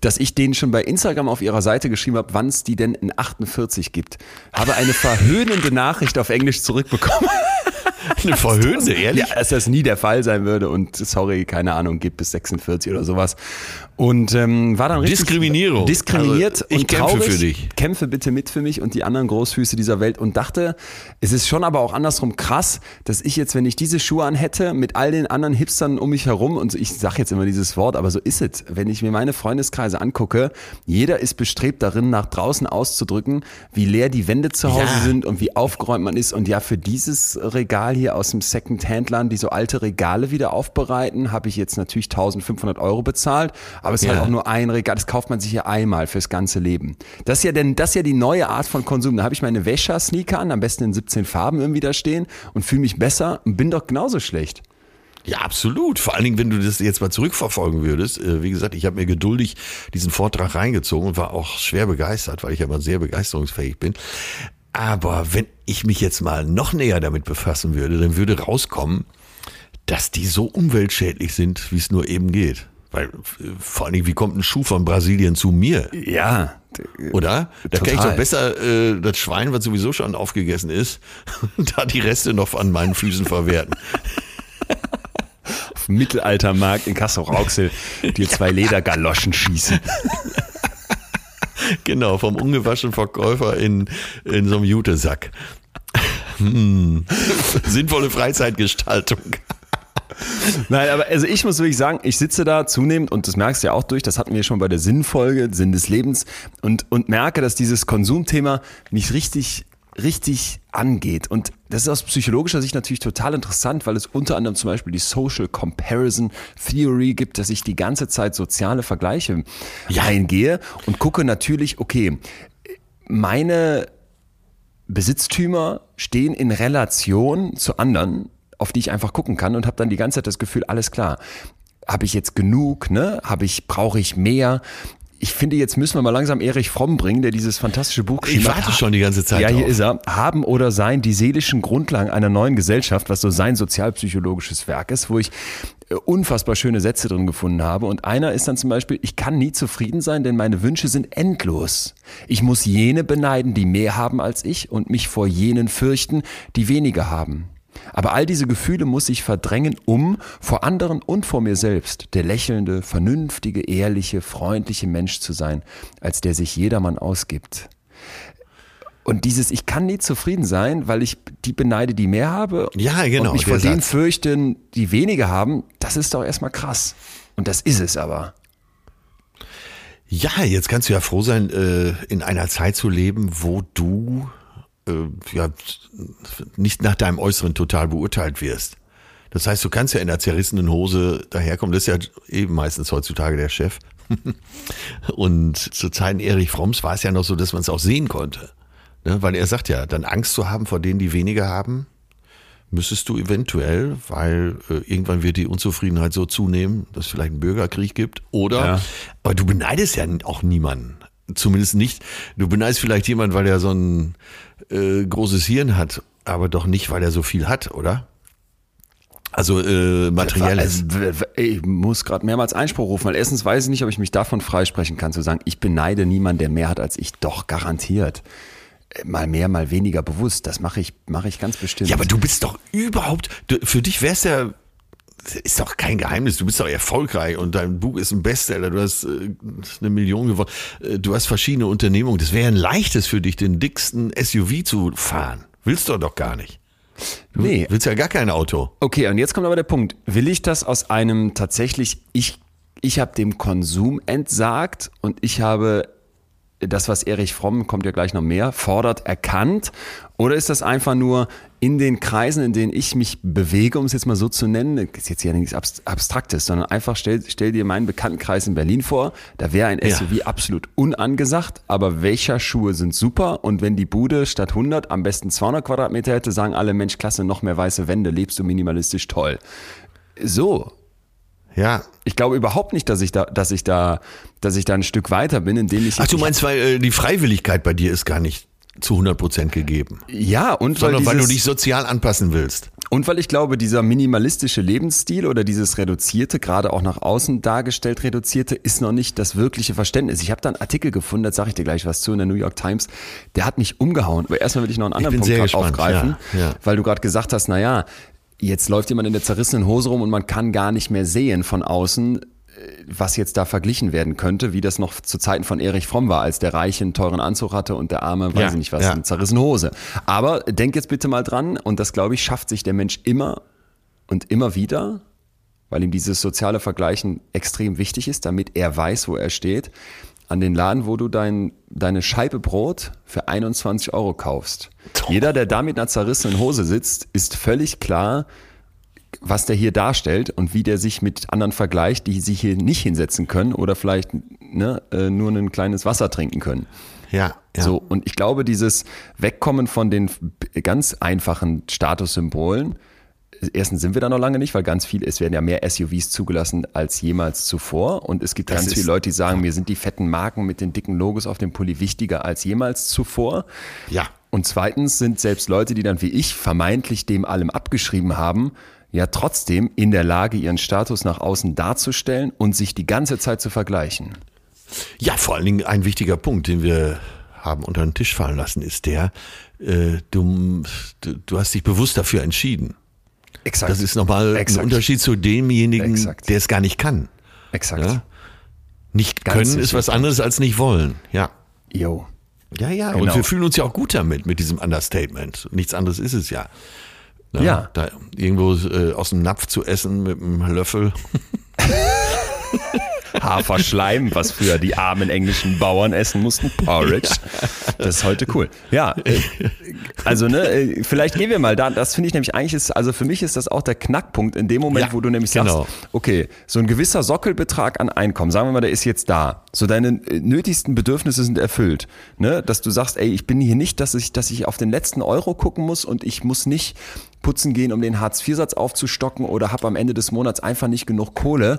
dass ich denen schon bei Instagram auf ihrer Seite geschrieben habe, wann es die denn in 48 gibt. Habe eine verhöhnende Nachricht auf Englisch zurückbekommen. Eine verhöhnte, ehrlich? Ja, dass das nie der Fall sein würde und sorry, keine Ahnung, geht bis 46 oder sowas. Und ähm, war dann richtig Diskriminierung. diskriminiert Also, ich und kämpfe traurig. für dich. Kämpfe bitte mit für mich und die anderen Großfüße dieser Welt und dachte, es ist schon aber auch andersrum krass, dass ich jetzt, wenn ich diese Schuhe an hätte, mit all den anderen Hipstern um mich herum und ich sage jetzt immer dieses Wort, aber so ist es. Wenn ich mir meine Freundeskreise angucke, jeder ist bestrebt darin, nach draußen auszudrücken, wie leer die Wände zu Hause Ja. sind und wie aufgeräumt man ist. Und ja, für dieses Regal hier aus dem Second-Hand-Land, die so alte Regale wieder aufbereiten, habe ich jetzt natürlich 1500 Euro bezahlt. Aber es ist halt Ja. auch nur ein Regal, das kauft man sich ja einmal fürs ganze Leben. Das ist ja denn, das ist ja die neue Art von Konsum. Da habe ich meine Wäscher-Sneaker an, am besten in 17 Farben irgendwie da stehen und fühle mich besser und bin doch genauso schlecht. Ja, absolut. Vor allen Dingen, wenn du das jetzt mal zurückverfolgen würdest. Äh, Wie gesagt, ich habe mir geduldig diesen Vortrag reingezogen und war auch schwer begeistert, weil ich ja immer sehr begeisterungsfähig bin. Aber wenn ich mich jetzt mal noch näher damit befassen würde, dann würde rauskommen, dass die so umweltschädlich sind, wie es nur eben geht. Weil äh, vor allen Dingen, wie kommt ein Schuh von Brasilien zu mir? Ja. Oder? Da kann ich doch besser äh, das Schwein, was sowieso schon aufgegessen ist, da die Reste noch an meinen Füßen verwerten. Auf dem Mittelaltermarkt in Kassel-Rauxel dir zwei Ledergaloschen schießen. Genau, vom ungewaschenen Verkäufer in, in so einem Jutesack. Hm. Sinnvolle Freizeitgestaltung. Nein, aber also ich muss wirklich sagen, ich sitze da zunehmend und das merkst du ja auch durch, das hatten wir schon bei der Sinnfolge, Sinn des Lebens und, und merke, dass dieses Konsumthema mich richtig, richtig angeht. Und das ist aus psychologischer Sicht natürlich total interessant, weil es unter anderem zum Beispiel die Social Comparison Theory gibt, dass ich die ganze Zeit soziale Vergleiche eingehe und gucke natürlich, okay, meine Besitztümer stehen in Relation zu anderen, auf die ich einfach gucken kann und habe dann die ganze Zeit das Gefühl, alles klar, habe ich jetzt genug, ne? Habe ich, brauche ich mehr? Ich finde, jetzt müssen wir mal langsam Erich Fromm bringen, der dieses fantastische Buch Ich geschrieben warte hat. schon die ganze Zeit Ja, hier drauf. ist er. Haben oder sein, die seelischen Grundlagen einer neuen Gesellschaft, was so sein sozialpsychologisches Werk ist, wo ich äh, unfassbar schöne Sätze drin gefunden habe. Und einer ist dann zum Beispiel, ich kann nie zufrieden sein, denn meine Wünsche sind endlos. Ich muss jene beneiden, die mehr haben als ich und mich vor jenen fürchten, die weniger haben. Aber all diese Gefühle muss ich verdrängen, um vor anderen und vor mir selbst der lächelnde, vernünftige, ehrliche, freundliche Mensch zu sein, als der sich jedermann ausgibt. Und dieses, ich kann nie zufrieden sein, weil ich die beneide, die mehr habe. Ja, genau, Und mich vor denen fürchten, die weniger haben. Das ist doch erstmal krass. Und das ist es aber. Ja, jetzt kannst du ja froh sein, äh, in einer Zeit zu leben, wo du ja, nicht nach deinem Äußeren total beurteilt wirst. Das heißt, du kannst ja in der zerrissenen Hose daherkommen. Das ist ja eben meistens heutzutage der Chef. Und zu Zeiten Erich Fromms war es ja noch so, dass man es auch sehen konnte. Ne? Weil er sagt ja, dann Angst zu haben vor denen, die weniger haben, müsstest du eventuell, weil äh, irgendwann wird die Unzufriedenheit so zunehmen, dass es vielleicht einen Bürgerkrieg gibt. Oder, Ja. aber du beneidest ja auch niemanden. Zumindest nicht. Du beneidest vielleicht jemanden, weil er so ein äh, großes Hirn hat, aber doch nicht, weil er so viel hat, oder? Also äh, materielles. Also, ich muss gerade mehrmals Einspruch rufen, weil erstens weiß ich nicht, ob ich mich davon freisprechen kann, zu sagen, ich beneide niemanden, der mehr hat als ich. Doch, garantiert. Äh, Mal mehr, mal weniger bewusst. Das mache ich, mache ich ganz bestimmt. Ja, aber du bist doch überhaupt, du, für dich wär's ja, ist doch kein Geheimnis, du bist doch erfolgreich und dein Buch ist ein Bestseller, du hast äh, eine Million gewonnen, äh, du hast verschiedene Unternehmungen. Das wäre ein leichtes für dich, den dicksten SUV zu fahren. Willst du doch gar nicht. Du Nee. willst ja gar kein Auto. Okay, und jetzt kommt aber der Punkt. Will ich das aus einem tatsächlich, ich, ich habe dem Konsum entsagt und ich habe das, was Erich Fromm, kommt ja gleich noch mehr, fordert, erkannt? Oder ist das einfach nur in den Kreisen, in denen ich mich bewege, um es jetzt mal so zu nennen, das ist jetzt ja nichts Abst- Abstraktes, sondern einfach stell, stell dir meinen Bekanntenkreis in Berlin vor, da wäre ein Ja. SUV absolut unangesagt, aber welcher Schuhe sind super und wenn die Bude statt 100 am besten 200 Quadratmeter hätte, sagen alle, Mensch, klasse, noch mehr weiße Wände, lebst du minimalistisch toll. So, Ja. ich glaube überhaupt nicht, dass ich da, dass ich da, dass ich da ein Stück weiter bin, indem ich. Ach, du meinst, weil äh, die Freiwilligkeit bei dir ist gar nicht zu 100 Prozent gegeben. ja, und Sondern weil, dieses, du dich sozial anpassen willst. Und weil ich glaube, dieser minimalistische Lebensstil oder dieses reduzierte, gerade auch nach außen dargestellt reduzierte, ist noch nicht das wirkliche Verständnis. Ich habe da einen Artikel gefunden, da sage ich dir gleich was zu in der New York Times, der hat mich umgehauen. Aber erstmal will ich noch einen anderen Punkt aufgreifen, ja, ja. weil du gerade gesagt hast, na ja, jetzt läuft jemand in der zerrissenen Hose rum und man kann gar nicht mehr sehen von außen, was jetzt da verglichen werden könnte, wie das noch zu Zeiten von Erich Fromm war, als der Reiche einen teuren Anzug hatte und der Arme, weiß Ja, ich nicht was, ja. eine zerrissene Hose. Aber denk jetzt bitte mal dran, und das glaube ich, schafft sich der Mensch immer und immer wieder, weil ihm dieses soziale Vergleichen extrem wichtig ist, damit er weiß, wo er steht, an den Laden, wo du dein, deine Scheibe Brot für 21 Euro kaufst. Jeder, der da mit einer zerrissenen Hose sitzt, ist völlig klar, was der hier darstellt und wie der sich mit anderen vergleicht, die sich hier nicht hinsetzen können oder vielleicht ne, äh, nur ein kleines Wasser trinken können. Ja, ja. So, und ich glaube, dieses Wegkommen von den ganz einfachen Statussymbolen, erstens sind wir da noch lange nicht, weil ganz viel, es werden ja mehr SUVs zugelassen als jemals zuvor. Und es gibt Das ganz viele Leute, die sagen, mir sind die fetten Marken mit den dicken Logos auf dem Pulli wichtiger als jemals zuvor. Ja. Und zweitens sind selbst Leute, die dann wie ich vermeintlich dem allem abgeschrieben haben, ja trotzdem in der Lage, ihren Status nach außen darzustellen und sich die ganze Zeit zu vergleichen. Ja, vor allen Dingen ein wichtiger Punkt, den wir haben unter den Tisch fallen lassen, ist der, äh, du, du hast dich bewusst dafür entschieden. Exakt. Das ist nochmal Exakt. ein Unterschied zu demjenigen, der es gar nicht kann. Exakt. Ja? Nicht Ganz können ist sicher. was anderes als nicht wollen. Ja. Jo. Ja, ja. Genau. Und wir fühlen uns ja auch gut damit, mit diesem Understatement. Nichts anderes ist es ja. Ne? Ja. Da irgendwo äh, aus dem Napf zu essen mit einem Löffel. Haferschleim, was früher die armen englischen Bauern essen mussten, Porridge. Das ist heute cool. Ja, äh, also ne, äh, vielleicht gehen wir mal da. Das finde ich nämlich eigentlich ist, also für mich ist das auch der Knackpunkt in dem Moment, Ja, wo du nämlich genau. sagst, okay, so ein gewisser Sockelbetrag an Einkommen, sagen wir mal, der ist jetzt da. So deine äh, nötigsten Bedürfnisse sind erfüllt, ne, dass du sagst, ey, ich bin hier nicht, dass ich, dass ich auf den letzten Euro gucken muss und ich muss nicht putzen gehen, um den Hartz-IV-Satz aufzustocken oder habe am Ende des Monats einfach nicht genug Kohle,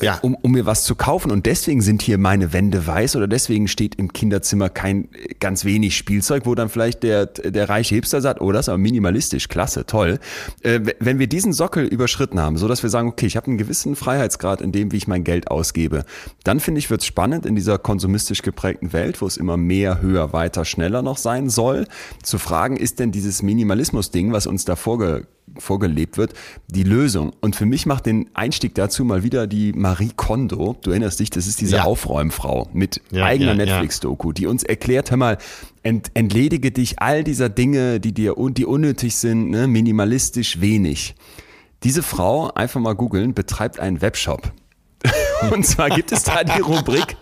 Ja. um, um mir was zu kaufen. Und deswegen sind hier meine Wände weiß oder deswegen steht im Kinderzimmer kein äh, ganz wenig Spielzeug, wo dann vielleicht der, der reiche Hipster sagt, oh, das ist aber minimalistisch, klasse, toll. Äh, wenn wir diesen Sockel überschritten haben, so dass wir sagen, okay, ich habe einen gewissen Freiheitsgrad in dem, wie ich mein Geld ausgebe, dann finde ich, wird es spannend in dieser konsumistisch geprägten Welt, wo es immer mehr, höher, weiter, schneller noch sein soll, zu fragen, ist denn dieses Minimalismus-Ding, was uns da vorge vorgelebt wird, die Lösung. Und für mich macht den Einstieg dazu mal wieder die Marie Kondo. Du erinnerst dich, das ist diese Ja. Aufräumfrau mit Ja, eigener ja. Netflix-Doku, die uns erklärt, hör mal, ent, entledige dich all dieser Dinge, die dir un, die unnötig sind, ne, minimalistisch wenig. Diese Frau, einfach mal googeln, betreibt einen Webshop. Und zwar gibt es da die Rubrik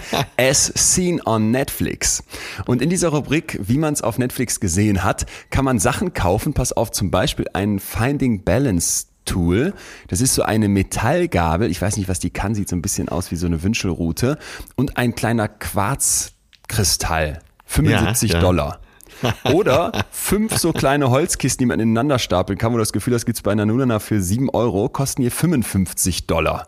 As Seen on Netflix. Und in dieser Rubrik, wie man es auf Netflix gesehen hat, kann man Sachen kaufen. Pass auf, zum Beispiel ein Finding Balance Tool. Das ist so eine Metallgabel. Ich weiß nicht, was die kann. Sieht so ein bisschen aus wie so eine Wünschelrute. Und ein kleiner Quarzkristall. 75 Ja, ja. Dollar. Oder fünf so kleine Holzkisten, die man ineinander stapeln kann, wo du das Gefühl hast, gibt's bei einer Nunana für 7 Euro, kosten hier 55 Dollar.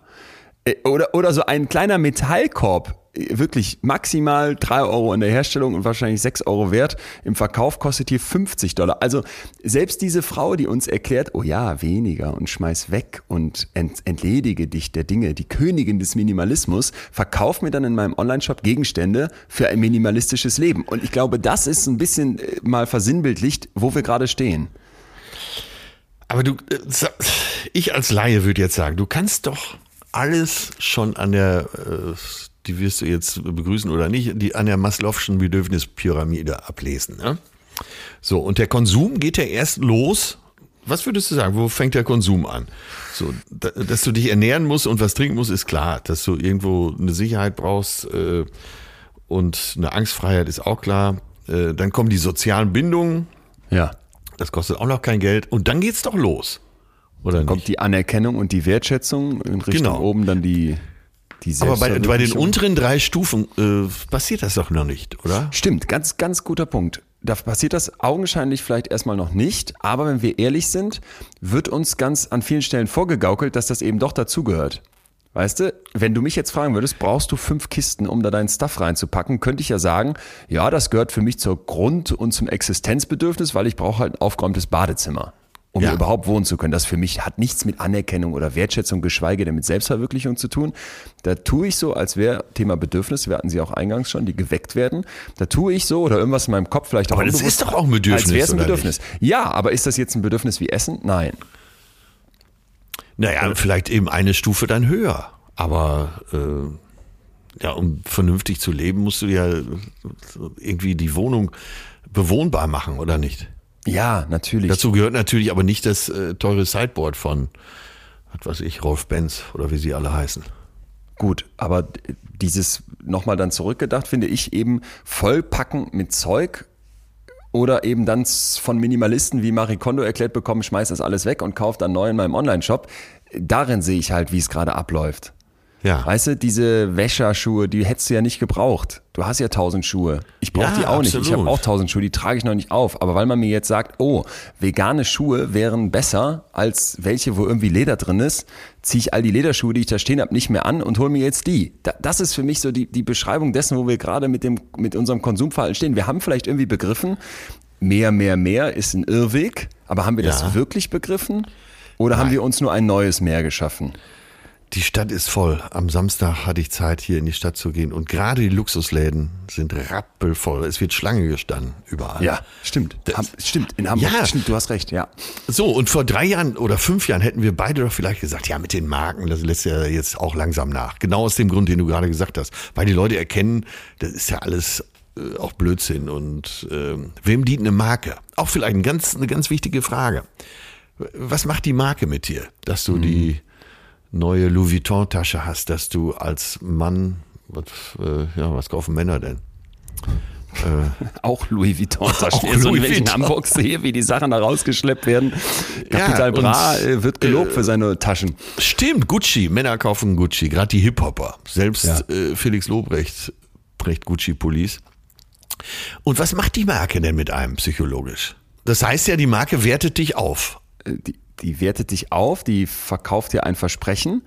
Äh, Oder, oder so ein kleiner Metallkorb, wirklich maximal 3 Euro in der Herstellung und wahrscheinlich 6 Euro wert. Im Verkauf kostet hier 50 Dollar. Also selbst diese Frau, die uns erklärt, oh ja, weniger und schmeiß weg und ent, entledige dich der Dinge, die Königin des Minimalismus, verkauft mir dann in meinem Online-Shop Gegenstände für ein minimalistisches Leben. Und ich glaube, das ist ein bisschen äh, mal versinnbildlicht, wo wir gerade stehen. Aber du, äh, ich als Laie würde jetzt sagen, du kannst doch alles schon an der, äh, die wirst du jetzt begrüßen oder nicht, die an der Maslow'schen Bedürfnispyramide ablesen. Ne? So, und der Konsum geht ja erst los. Was würdest du sagen? Wo fängt der Konsum an? So, da, dass du dich ernähren musst und was trinken musst, ist klar. Dass du irgendwo eine Sicherheit brauchst äh, und eine Angstfreiheit ist auch klar. Äh, dann kommen die sozialen Bindungen. Ja. Das kostet auch noch kein Geld. Und dann geht's doch los. Oder nicht? Kommt die Anerkennung und die Wertschätzung in Richtung Genau. oben dann die Aber bei, bei den unteren drei Stufen äh, passiert das doch noch nicht, oder? Stimmt, ganz, ganz guter Punkt. Da passiert das augenscheinlich vielleicht erstmal noch nicht, aber wenn wir ehrlich sind, wird uns ganz an vielen Stellen vorgegaukelt, dass das eben doch dazugehört. Weißt du, wenn du mich jetzt fragen würdest, brauchst du fünf Kisten, um da deinen Stuff reinzupacken, könnte ich ja sagen, ja, das gehört für mich zur Grund- und zum Existenzbedürfnis, weil ich brauche halt ein aufgeräumtes Badezimmer. Um Ja. überhaupt wohnen zu können. Das für mich hat nichts mit Anerkennung oder Wertschätzung, geschweige denn mit Selbstverwirklichung zu tun. Da tue ich so, als wäre Thema Bedürfnis, wir hatten sie auch eingangs schon, die geweckt werden. Da tue ich so oder irgendwas in meinem Kopf vielleicht auch Aber das ist doch auch ein Bedürfnis, Als wäre es ein oder Bedürfnis. Ja, aber ist das jetzt ein Bedürfnis wie Essen? Nein. Naja, vielleicht eben eine Stufe dann höher. Aber äh, ja, um vernünftig zu leben, musst du ja irgendwie die Wohnung bewohnbar machen, oder nicht? Ja, natürlich. Dazu gehört natürlich aber nicht das äh, teure Sideboard von, was weiß ich, Rolf Benz oder wie sie alle heißen. Gut, aber dieses nochmal dann zurückgedacht, finde ich eben vollpacken mit Zeug oder eben dann von Minimalisten wie Marie Kondo erklärt bekommen, schmeiß das alles weg und kauft dann neu in meinem Online-Shop. Darin sehe ich halt, wie es gerade abläuft. Ja. Weißt du, diese Wäscherschuhe, die hättest du ja nicht gebraucht. Du hast ja tausend Schuhe. Ich brauche Ja, die auch nicht. Ich absolut. habe auch tausend Schuhe, die trage ich noch nicht auf. Aber weil man mir jetzt sagt, oh, vegane Schuhe wären besser als welche, wo irgendwie Leder drin ist, ziehe ich all die Lederschuhe, die ich da stehen habe, nicht mehr an und hole mir jetzt die. Da, das ist für mich so die, die Beschreibung dessen, wo wir gerade mit, dem, mit unserem Konsumverhalten stehen. Wir haben vielleicht irgendwie begriffen, mehr, mehr, mehr ist ein Irrweg. Aber haben wir Ja. das wirklich begriffen? Oder haben wir uns nur ein neues Meer geschaffen? Die Stadt ist voll. Am Samstag hatte ich Zeit, hier in die Stadt zu gehen. Und gerade die Luxusläden sind rappelvoll. Es wird Schlange gestanden überall. Ja, stimmt. Ham, stimmt, in Hamburg. Ja. Stimmt, du hast recht, ja. So, und vor drei Jahren oder fünf Jahren hätten wir beide doch vielleicht gesagt, ja, mit den Marken, das lässt ja jetzt auch langsam nach. Genau aus dem Grund, den du gerade gesagt hast. Weil die Leute erkennen, das ist ja alles äh, auch Blödsinn. Und ähm, wem dient eine Marke? Auch vielleicht ein ganz, eine ganz wichtige Frage. Was macht die Marke mit dir, dass du die neue Louis Vuitton-Tasche hast, dass du als Mann, was, äh, ja, was kaufen Männer denn? Auch Louis Vuitton-Taschen. Auch Also, Louis wenn ich in Vuitton. Hamburg sehe, wie die Sachen da rausgeschleppt werden. Kapital und, Bra äh, wird gelobt für seine Taschen. Stimmt, Gucci. Männer kaufen Gucci, gerade die Hip-Hopper. Selbst Ja. äh, Felix Lobrecht trägt Gucci-Pullis. Und was macht die Marke denn mit einem psychologisch? Das heißt ja, die Marke wertet dich auf. Äh, Die, die wertet dich auf, die verkauft dir ein Versprechen.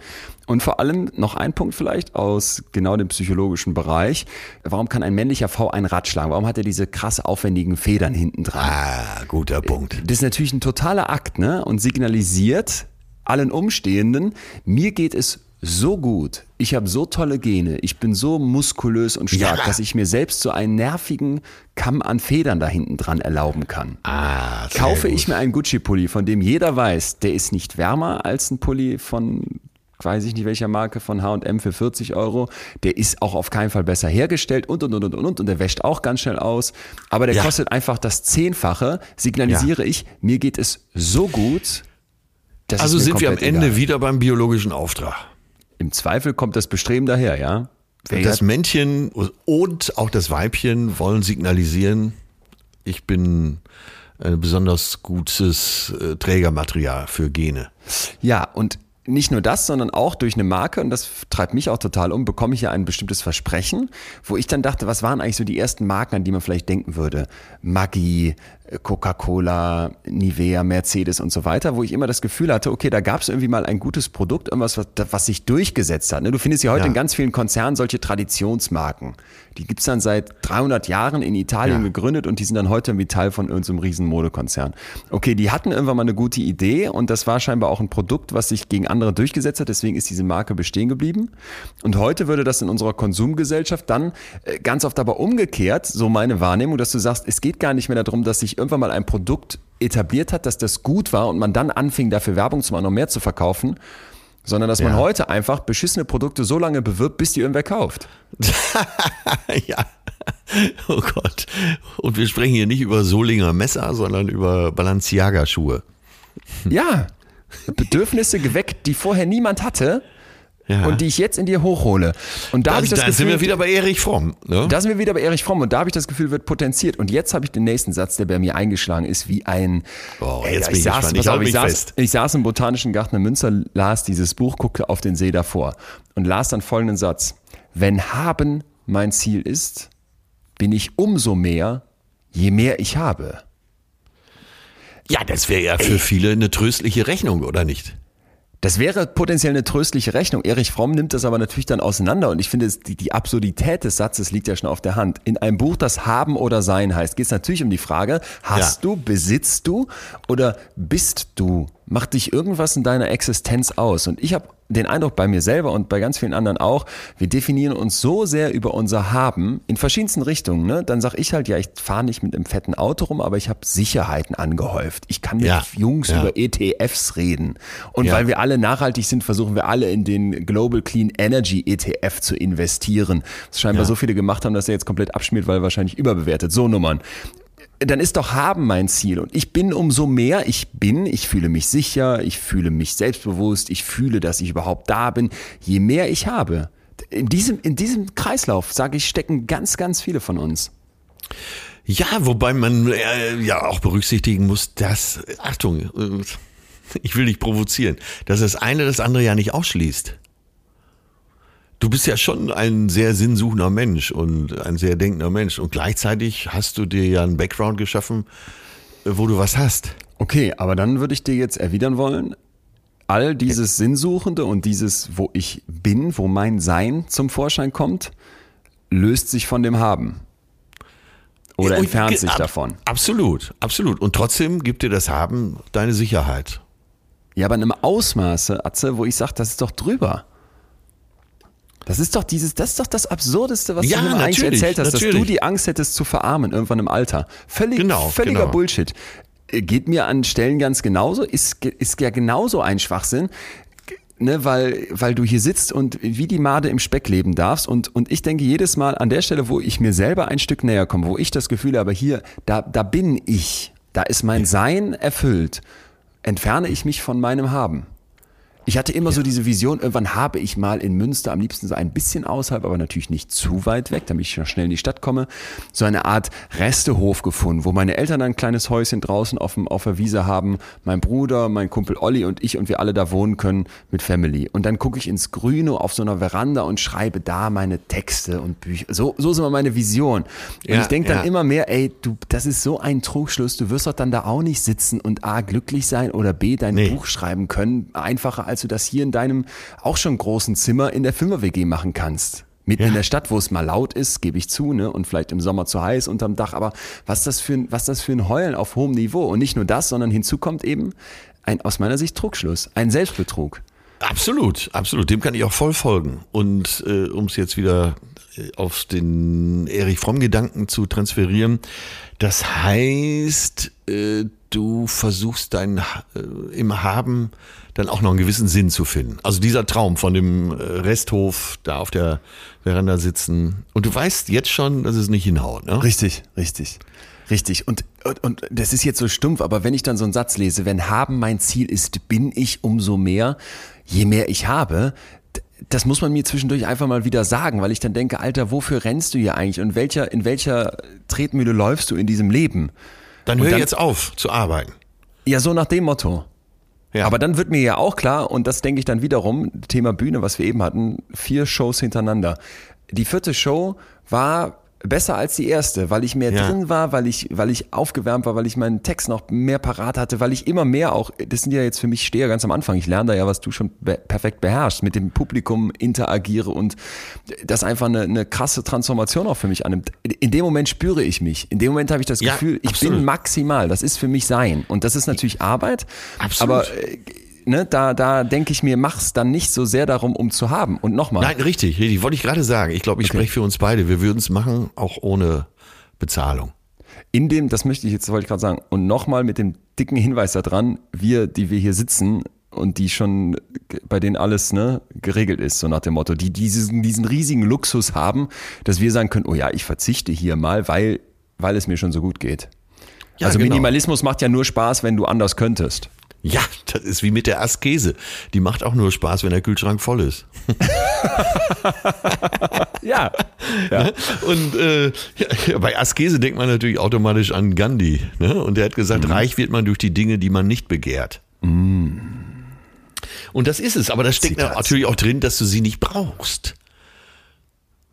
Und vor allem noch ein Punkt vielleicht aus genau dem psychologischen Bereich. Warum kann ein männlicher V ein Rad schlagen? Warum hat er diese krass aufwendigen Federn hinten dran? Ah, guter Punkt. Das ist natürlich ein totaler Akt, ne? Und signalisiert allen Umstehenden, mir geht es so gut, ich habe so tolle Gene, ich bin so muskulös und stark, Ja. dass ich mir selbst so einen nervigen Kamm an Federn da hinten dran erlauben kann. Ah, Kaufe gut. ich mir einen Gucci-Pulli, von dem jeder weiß, der ist nicht wärmer als ein Pulli von weiß ich nicht welcher Marke von H&M für 40 Euro, der ist auch auf keinen Fall besser hergestellt und und und und und und der wäscht auch ganz schnell aus, aber der Ja. kostet einfach das Zehnfache, signalisiere ich, mir geht es so gut, dass Also sind wir am Ende egal. wieder beim biologischen Auftrag. Im Zweifel kommt das Bestreben daher, ja. Wer Das Männchen und auch das Weibchen wollen signalisieren, ich bin ein besonders gutes äh, Trägermaterial für Gene. Ja, und nicht nur das, sondern auch durch eine Marke, und das treibt mich auch total um, bekomme ich ja ein bestimmtes Versprechen, wo ich dann dachte, was waren eigentlich so die ersten Marken, an die man vielleicht denken würde? Maggi, äh, Coca-Cola, Nivea, Mercedes und so weiter, wo ich immer das Gefühl hatte, okay, da gab es irgendwie mal ein gutes Produkt, irgendwas, was, was sich durchgesetzt hat. ne? Du findest ja heute Ja. in ganz vielen Konzernen solche Traditionsmarken. Die gibt's dann seit 300 Jahren in Italien Ja. gegründet und die sind dann heute irgendwie Teil von irgendeinem riesen Modekonzern. Okay, die hatten irgendwann mal eine gute Idee und das war scheinbar auch ein Produkt, was sich gegen andere durchgesetzt hat, deswegen ist diese Marke bestehen geblieben. Und heute würde das in unserer Konsumgesellschaft dann äh, ganz oft aber umgekehrt, so meine Wahrnehmung, dass du sagst, es geht gar nicht mehr darum, dass sich irgendwann mal ein Produkt etabliert hat, dass das gut war und man dann anfing, dafür Werbung zu machen, noch mehr zu verkaufen, sondern dass man Ja. heute einfach beschissene Produkte so lange bewirbt, bis die irgendwer kauft. ja. Oh Gott. Und wir sprechen hier nicht über Solinger Messer, sondern über Balenciaga-Schuhe. Ja, Bedürfnisse geweckt, die vorher niemand hatte Ja. und die ich jetzt in dir hochhole. Und da, habe ich das da Gefühl, sind wir wieder bei Erich Fromm. Ne? da sind wir wieder bei Erich Fromm und da habe ich das Gefühl, wird potenziert. Und jetzt habe ich den nächsten Satz, der bei mir eingeschlagen ist, wie ein. Oh, Ey, jetzt bin ich gespannt. saß, Ich auf, ich, saß, fest. ich saß im Botanischen Garten in Münster, las dieses Buch, guckte auf den See davor und las dann folgenden Satz. Wenn haben mein Ziel ist, bin ich umso mehr, je mehr ich habe. ja, das wäre ja für viele eine tröstliche Rechnung, oder nicht? Das wäre potenziell eine tröstliche Rechnung. Erich Fromm nimmt das aber natürlich dann auseinander und ich finde, die, die Absurdität des Satzes liegt ja schon auf der Hand. In einem Buch, das Haben oder Sein heißt, geht es natürlich um die Frage, hast ja. du, besitzt du oder bist du? Macht dich irgendwas in deiner Existenz aus? Und ich habe den Eindruck bei mir selber und bei ganz vielen anderen auch, wir definieren uns so sehr über unser Haben in verschiedensten Richtungen. Ne? Dann sag ich halt, ja, ich fahre nicht mit einem fetten Auto rum, aber ich habe Sicherheiten angehäuft. Ich kann mit ja, Jungs ja. über ETFs reden. Und ja. weil wir alle nachhaltig sind, versuchen wir alle in den Global Clean Energy ETF zu investieren. Das scheinbar so viele gemacht haben, dass er jetzt komplett abschmiert, weil er wahrscheinlich überbewertet. So Nummern dann ist doch haben mein Ziel. Und ich bin umso mehr ich bin, ich fühle mich sicher, ich fühle mich selbstbewusst, ich fühle, dass ich überhaupt da bin, je mehr ich habe. In diesem, in diesem Kreislauf, sage ich, stecken ganz, ganz viele von uns. Ja, wobei man äh, ja auch berücksichtigen muss, dass, Achtung, äh, ich will dich provozieren, dass das eine das andere ja nicht ausschließt. Du bist ja schon ein sehr sinnsuchender Mensch und ein sehr denkender Mensch. Und gleichzeitig hast du dir ja einen Background geschaffen, wo du was hast. Okay, aber dann würde ich dir jetzt erwidern wollen, all dieses Sinnsuchende und dieses, wo ich bin, wo mein Sein zum Vorschein kommt, löst sich von dem Haben. Oder entfernt sich ab, davon. Absolut, absolut. Und trotzdem gibt dir das Haben deine Sicherheit. Ja, aber in einem Ausmaße, Atze, wo ich sage, das ist doch drüber. Das ist doch dieses, das ist doch das Absurdeste, was ja, du mir eigentlich erzählt hast, natürlich. dass du die Angst hättest zu verarmen irgendwann im Alter. Völlig, genau, völliger genau. Bullshit. Äh, geht mir an Stellen ganz genauso, ist, ist ja genauso ein Schwachsinn. Ne, weil, weil du hier sitzt und wie die Made im Speck leben darfst. Und, und ich denke jedes Mal an der Stelle, wo ich mir selber ein Stück näher komme, wo ich das Gefühl habe, hier, da, da bin ich, da ist mein Sein erfüllt, entferne ich mich von meinem Haben. Ich hatte immer ja. so diese Vision, irgendwann habe ich mal in Münster, am liebsten so ein bisschen außerhalb, aber natürlich nicht zu weit weg, damit ich noch schnell in die Stadt komme, so eine Art Restehof gefunden, wo meine Eltern ein kleines Häuschen draußen auf, dem, auf der Wiese haben, mein Bruder, mein Kumpel Olli und ich und wir alle da wohnen können mit Family. Und dann gucke ich ins Grüne auf so einer Veranda und schreibe da meine Texte und Bücher. So, so ist immer meine Vision. Und ja, ich denke dann ja. immer mehr, ey, du, das ist so ein Trugschluss, du wirst doch dann da auch nicht sitzen und A, glücklich sein oder B, dein nee. Buch schreiben können, einfacher als als du das hier in deinem auch schon großen Zimmer in der Firma-WG machen kannst. Mitten ja. in der Stadt, wo es mal laut ist, gebe ich zu, ne? Und vielleicht im Sommer zu heiß unterm Dach. Aber was das für ein, was das für ein Heulen auf hohem Niveau. Und nicht nur das, sondern hinzu kommt eben ein, aus meiner Sicht, Trugschluss. Ein Selbstbetrug. Absolut, absolut. Dem kann ich auch voll folgen. Und äh, um es jetzt wieder äh, auf den Erich Fromm-Gedanken zu transferieren, das heißt, äh, du versuchst dein äh, im Haben dann auch noch einen gewissen Sinn zu finden. Also dieser Traum von dem äh, Resthof da auf der Veranda sitzen und du weißt jetzt schon, dass es nicht hinhaut. Ne? Richtig, richtig. Richtig. Und, und, und das ist jetzt so stumpf, aber wenn ich dann so einen Satz lese, wenn haben mein Ziel ist, bin ich umso mehr, je mehr ich habe, das muss man mir zwischendurch einfach mal wieder sagen, weil ich dann denke, Alter, wofür rennst du hier eigentlich und welcher, in welcher Tretmühle läufst du in diesem Leben? Dann hör dann, jetzt auf zu arbeiten. Ja, so nach dem Motto. Ja. Aber dann wird mir ja auch klar, und das denke ich dann wiederum, Thema Bühne, was wir eben hatten, vier Shows hintereinander. Die vierte Show war besser als die erste, weil ich mehr ja. drin war, weil ich, weil ich aufgewärmt war, weil ich meinen Text noch mehr parat hatte, weil ich immer mehr auch, das sind ja jetzt für mich Steher ganz am Anfang, ich lerne da ja, was du schon be perfekt beherrschst, mit dem Publikum interagiere und das einfach eine, eine krasse Transformation auch für mich annimmt. In dem Moment spüre ich mich, in dem Moment habe ich das Gefühl, ja, ich bin maximal, das ist für mich sein und das ist natürlich Arbeit, absolut. aber äh, ne, da, da denke ich mir, mach's dann nicht so sehr darum, um zu haben. Und nochmal. Nein, richtig, richtig. Wollte ich gerade sagen. Ich glaube, ich okay. spreche für uns beide. Wir würden es machen, auch ohne Bezahlung. In dem, das möchte ich jetzt, wollte ich gerade sagen, und nochmal mit dem dicken Hinweis da dran, wir, die wir hier sitzen und die schon, bei denen alles ne, geregelt ist, so nach dem Motto, die diesen, diesen riesigen Luxus haben, dass wir sagen können, oh ja, ich verzichte hier mal, weil, weil es mir schon so gut geht. Ja, also genau. Minimalismus macht ja nur Spaß, wenn du anders könntest. Ja, das ist wie mit der Askese. Die macht auch nur Spaß, wenn der Kühlschrank voll ist. ja. ja. Ne? Und äh, ja, bei Askese denkt man natürlich automatisch an Gandhi. Ne? Und der hat gesagt, mhm. reich wird man durch die Dinge, die man nicht begehrt. Mhm. Und das ist es. Aber da steckt Zitat. natürlich auch drin, dass du sie nicht brauchst.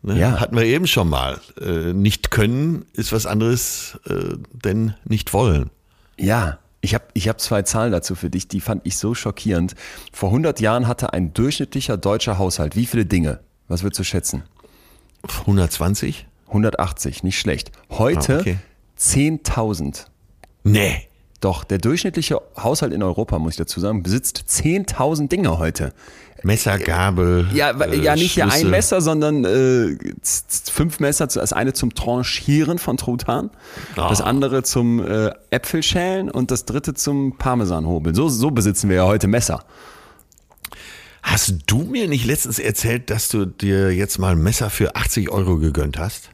Ne? Ja. Hatten wir eben schon mal. Äh, nicht können ist was anderes, äh, denn nicht wollen. Ja, Ich habe ich hab zwei Zahlen dazu für dich, die fand ich so schockierend. Vor 100 Jahren hatte ein durchschnittlicher deutscher Haushalt wie viele Dinge? Was würdest du schätzen? 120? 180, nicht schlecht. Heute Ah, okay. 10.000. Nee. Doch, der durchschnittliche Haushalt in Europa, muss ich dazu sagen, besitzt 10.000 Dinge heute. Messer, Gabel. Ja, äh, ja nicht ja ein. Messer, sondern äh, fünf Messer. Das eine zum Tranchieren von Truthahn, das Ah. andere zum äh, Äpfelschälen und das dritte zum Parmesanhobeln. So, so besitzen wir ja heute Messer. Hast du mir nicht letztens erzählt, dass du dir jetzt mal ein Messer für 80 Euro gegönnt hast?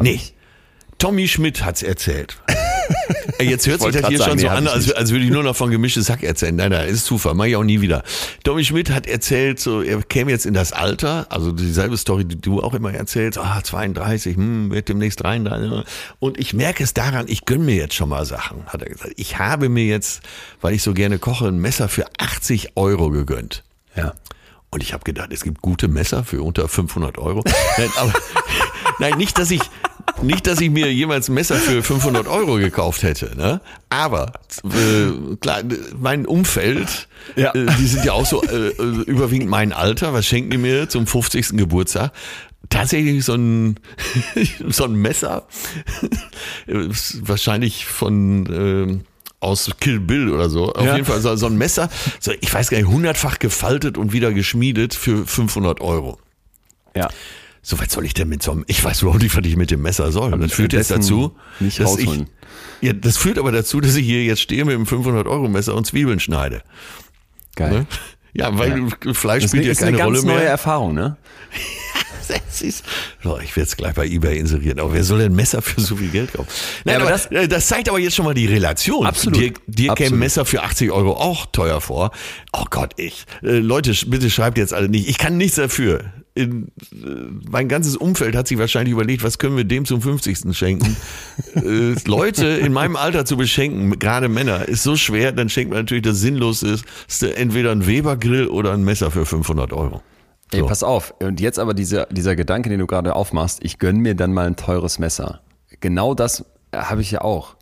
nee. Tommy Schmidt hat's erzählt. Ey, Jetzt hört sich das hier sagen, schon so nee, an, als, als würde ich nur noch von gemischtes Sack erzählen. Nein, nein, ist Zufall, mach ich auch nie wieder. Tommy Schmidt hat erzählt, so, er käme jetzt in das Alter, also dieselbe Story, die du auch immer erzählst, ah, 32, hm, wird demnächst 33. Und ich merke es daran, ich gönn mir jetzt schon mal Sachen, hat er gesagt. Ich habe mir jetzt, weil ich so gerne koche, ein Messer für 80 Euro gegönnt. Ja. Und ich habe gedacht, es gibt gute Messer für unter 500 Euro. Nein, aber, nein, nicht, dass ich, nicht, dass ich mir jemals ein Messer für 500 Euro gekauft hätte. Ne? Aber äh, klar, mein Umfeld, Ja. äh, die sind ja auch so äh, äh, überwiegend mein Alter. Was schenken die mir zum 50. Geburtstag? Tatsächlich so ein, so ein Messer, äh, wahrscheinlich von ähm, aus Kill Bill oder so. Auf Ja. jeden Fall so, so ein Messer, so, ich weiß gar nicht, hundertfach gefaltet und wieder geschmiedet für 500 Euro. Ja. So was soll ich denn mit so einem, ich weiß überhaupt nicht, was ich mit dem Messer soll. das führt jetzt dazu, nicht dass ich, rausholen. ja, das führt aber dazu, dass ich hier jetzt stehe mit einem 500 Euro Messer und Zwiebeln schneide. Geil. Ne? Ja, weil Fleisch Das spielt ja ist eine keine ganz Rolle neue mehr. Erfahrung, ne? Das ist, so, ich werde es gleich bei eBay inserieren. Aber wer soll denn Messer für so viel Geld kaufen? Nein, Ja, aber aber das- das, das zeigt aber jetzt schon mal die Relation. Absolut. Dir, dir Absolut. käme Messer für 80 Euro auch teuer vor. Oh Gott, ich. Äh, Leute, bitte schreibt jetzt alle nicht. Ich kann nichts dafür. Äh, mein ganzes Umfeld hat sich wahrscheinlich überlegt, was können wir dem zum 50. schenken. äh, Leute in meinem Alter zu beschenken, gerade Männer, ist so schwer, dann schenkt man natürlich das Sinnloseste, entweder ein Weber-Grill oder ein Messer für 500 Euro. Ey, So. pass auf. Und jetzt aber dieser, dieser Gedanke, den du gerade aufmachst, ich gönn mir dann mal ein teures Messer. Genau das äh, habe ich ja auch.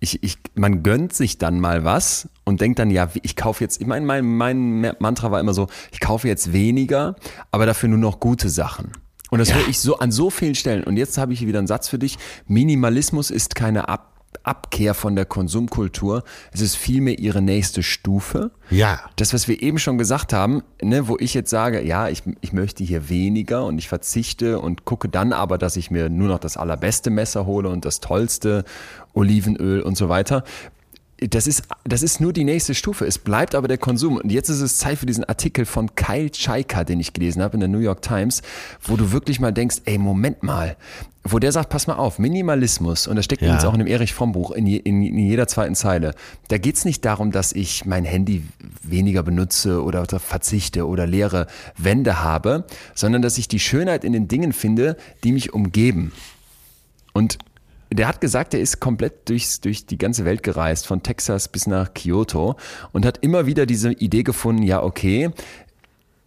Ich, ich, man gönnt sich dann mal was und denkt dann, ja, wie- ich kaufe jetzt, ich meine, mein, mein Mantra war immer so, ich kaufe jetzt weniger, aber dafür nur noch gute Sachen. Und das höre ich so an so vielen Stellen. Und jetzt habe ich hier wieder einen Satz für dich. Minimalismus ist keine Ab Abkehr von der Konsumkultur. Es ist vielmehr ihre nächste Stufe. Ja. Das, was wir eben schon gesagt haben, ne, wo ich jetzt sage, ja, ich, ich möchte hier weniger und ich verzichte und gucke dann aber, dass ich mir nur noch das allerbeste Messer hole und das tollste Olivenöl und so weiter. Das ist, das ist nur die nächste Stufe. Es bleibt aber der Konsum. Und jetzt ist es Zeit für diesen Artikel von Kyle Chaika, den ich gelesen habe in der New York Times, wo du wirklich mal denkst, ey, Moment mal. Wo der sagt, pass mal auf, Minimalismus, und das steckt Ja. übrigens auch in dem Erich Fromm Buch, in, je, in, in jeder zweiten Zeile. Da geht's nicht darum, dass ich mein Handy weniger benutze oder verzichte oder leere Wände habe, sondern dass ich die Schönheit in den Dingen finde, die mich umgeben. Und der hat gesagt, er ist komplett durchs, durch die ganze Welt gereist, von Texas bis nach Kyoto und hat immer wieder diese Idee gefunden, ja, okay,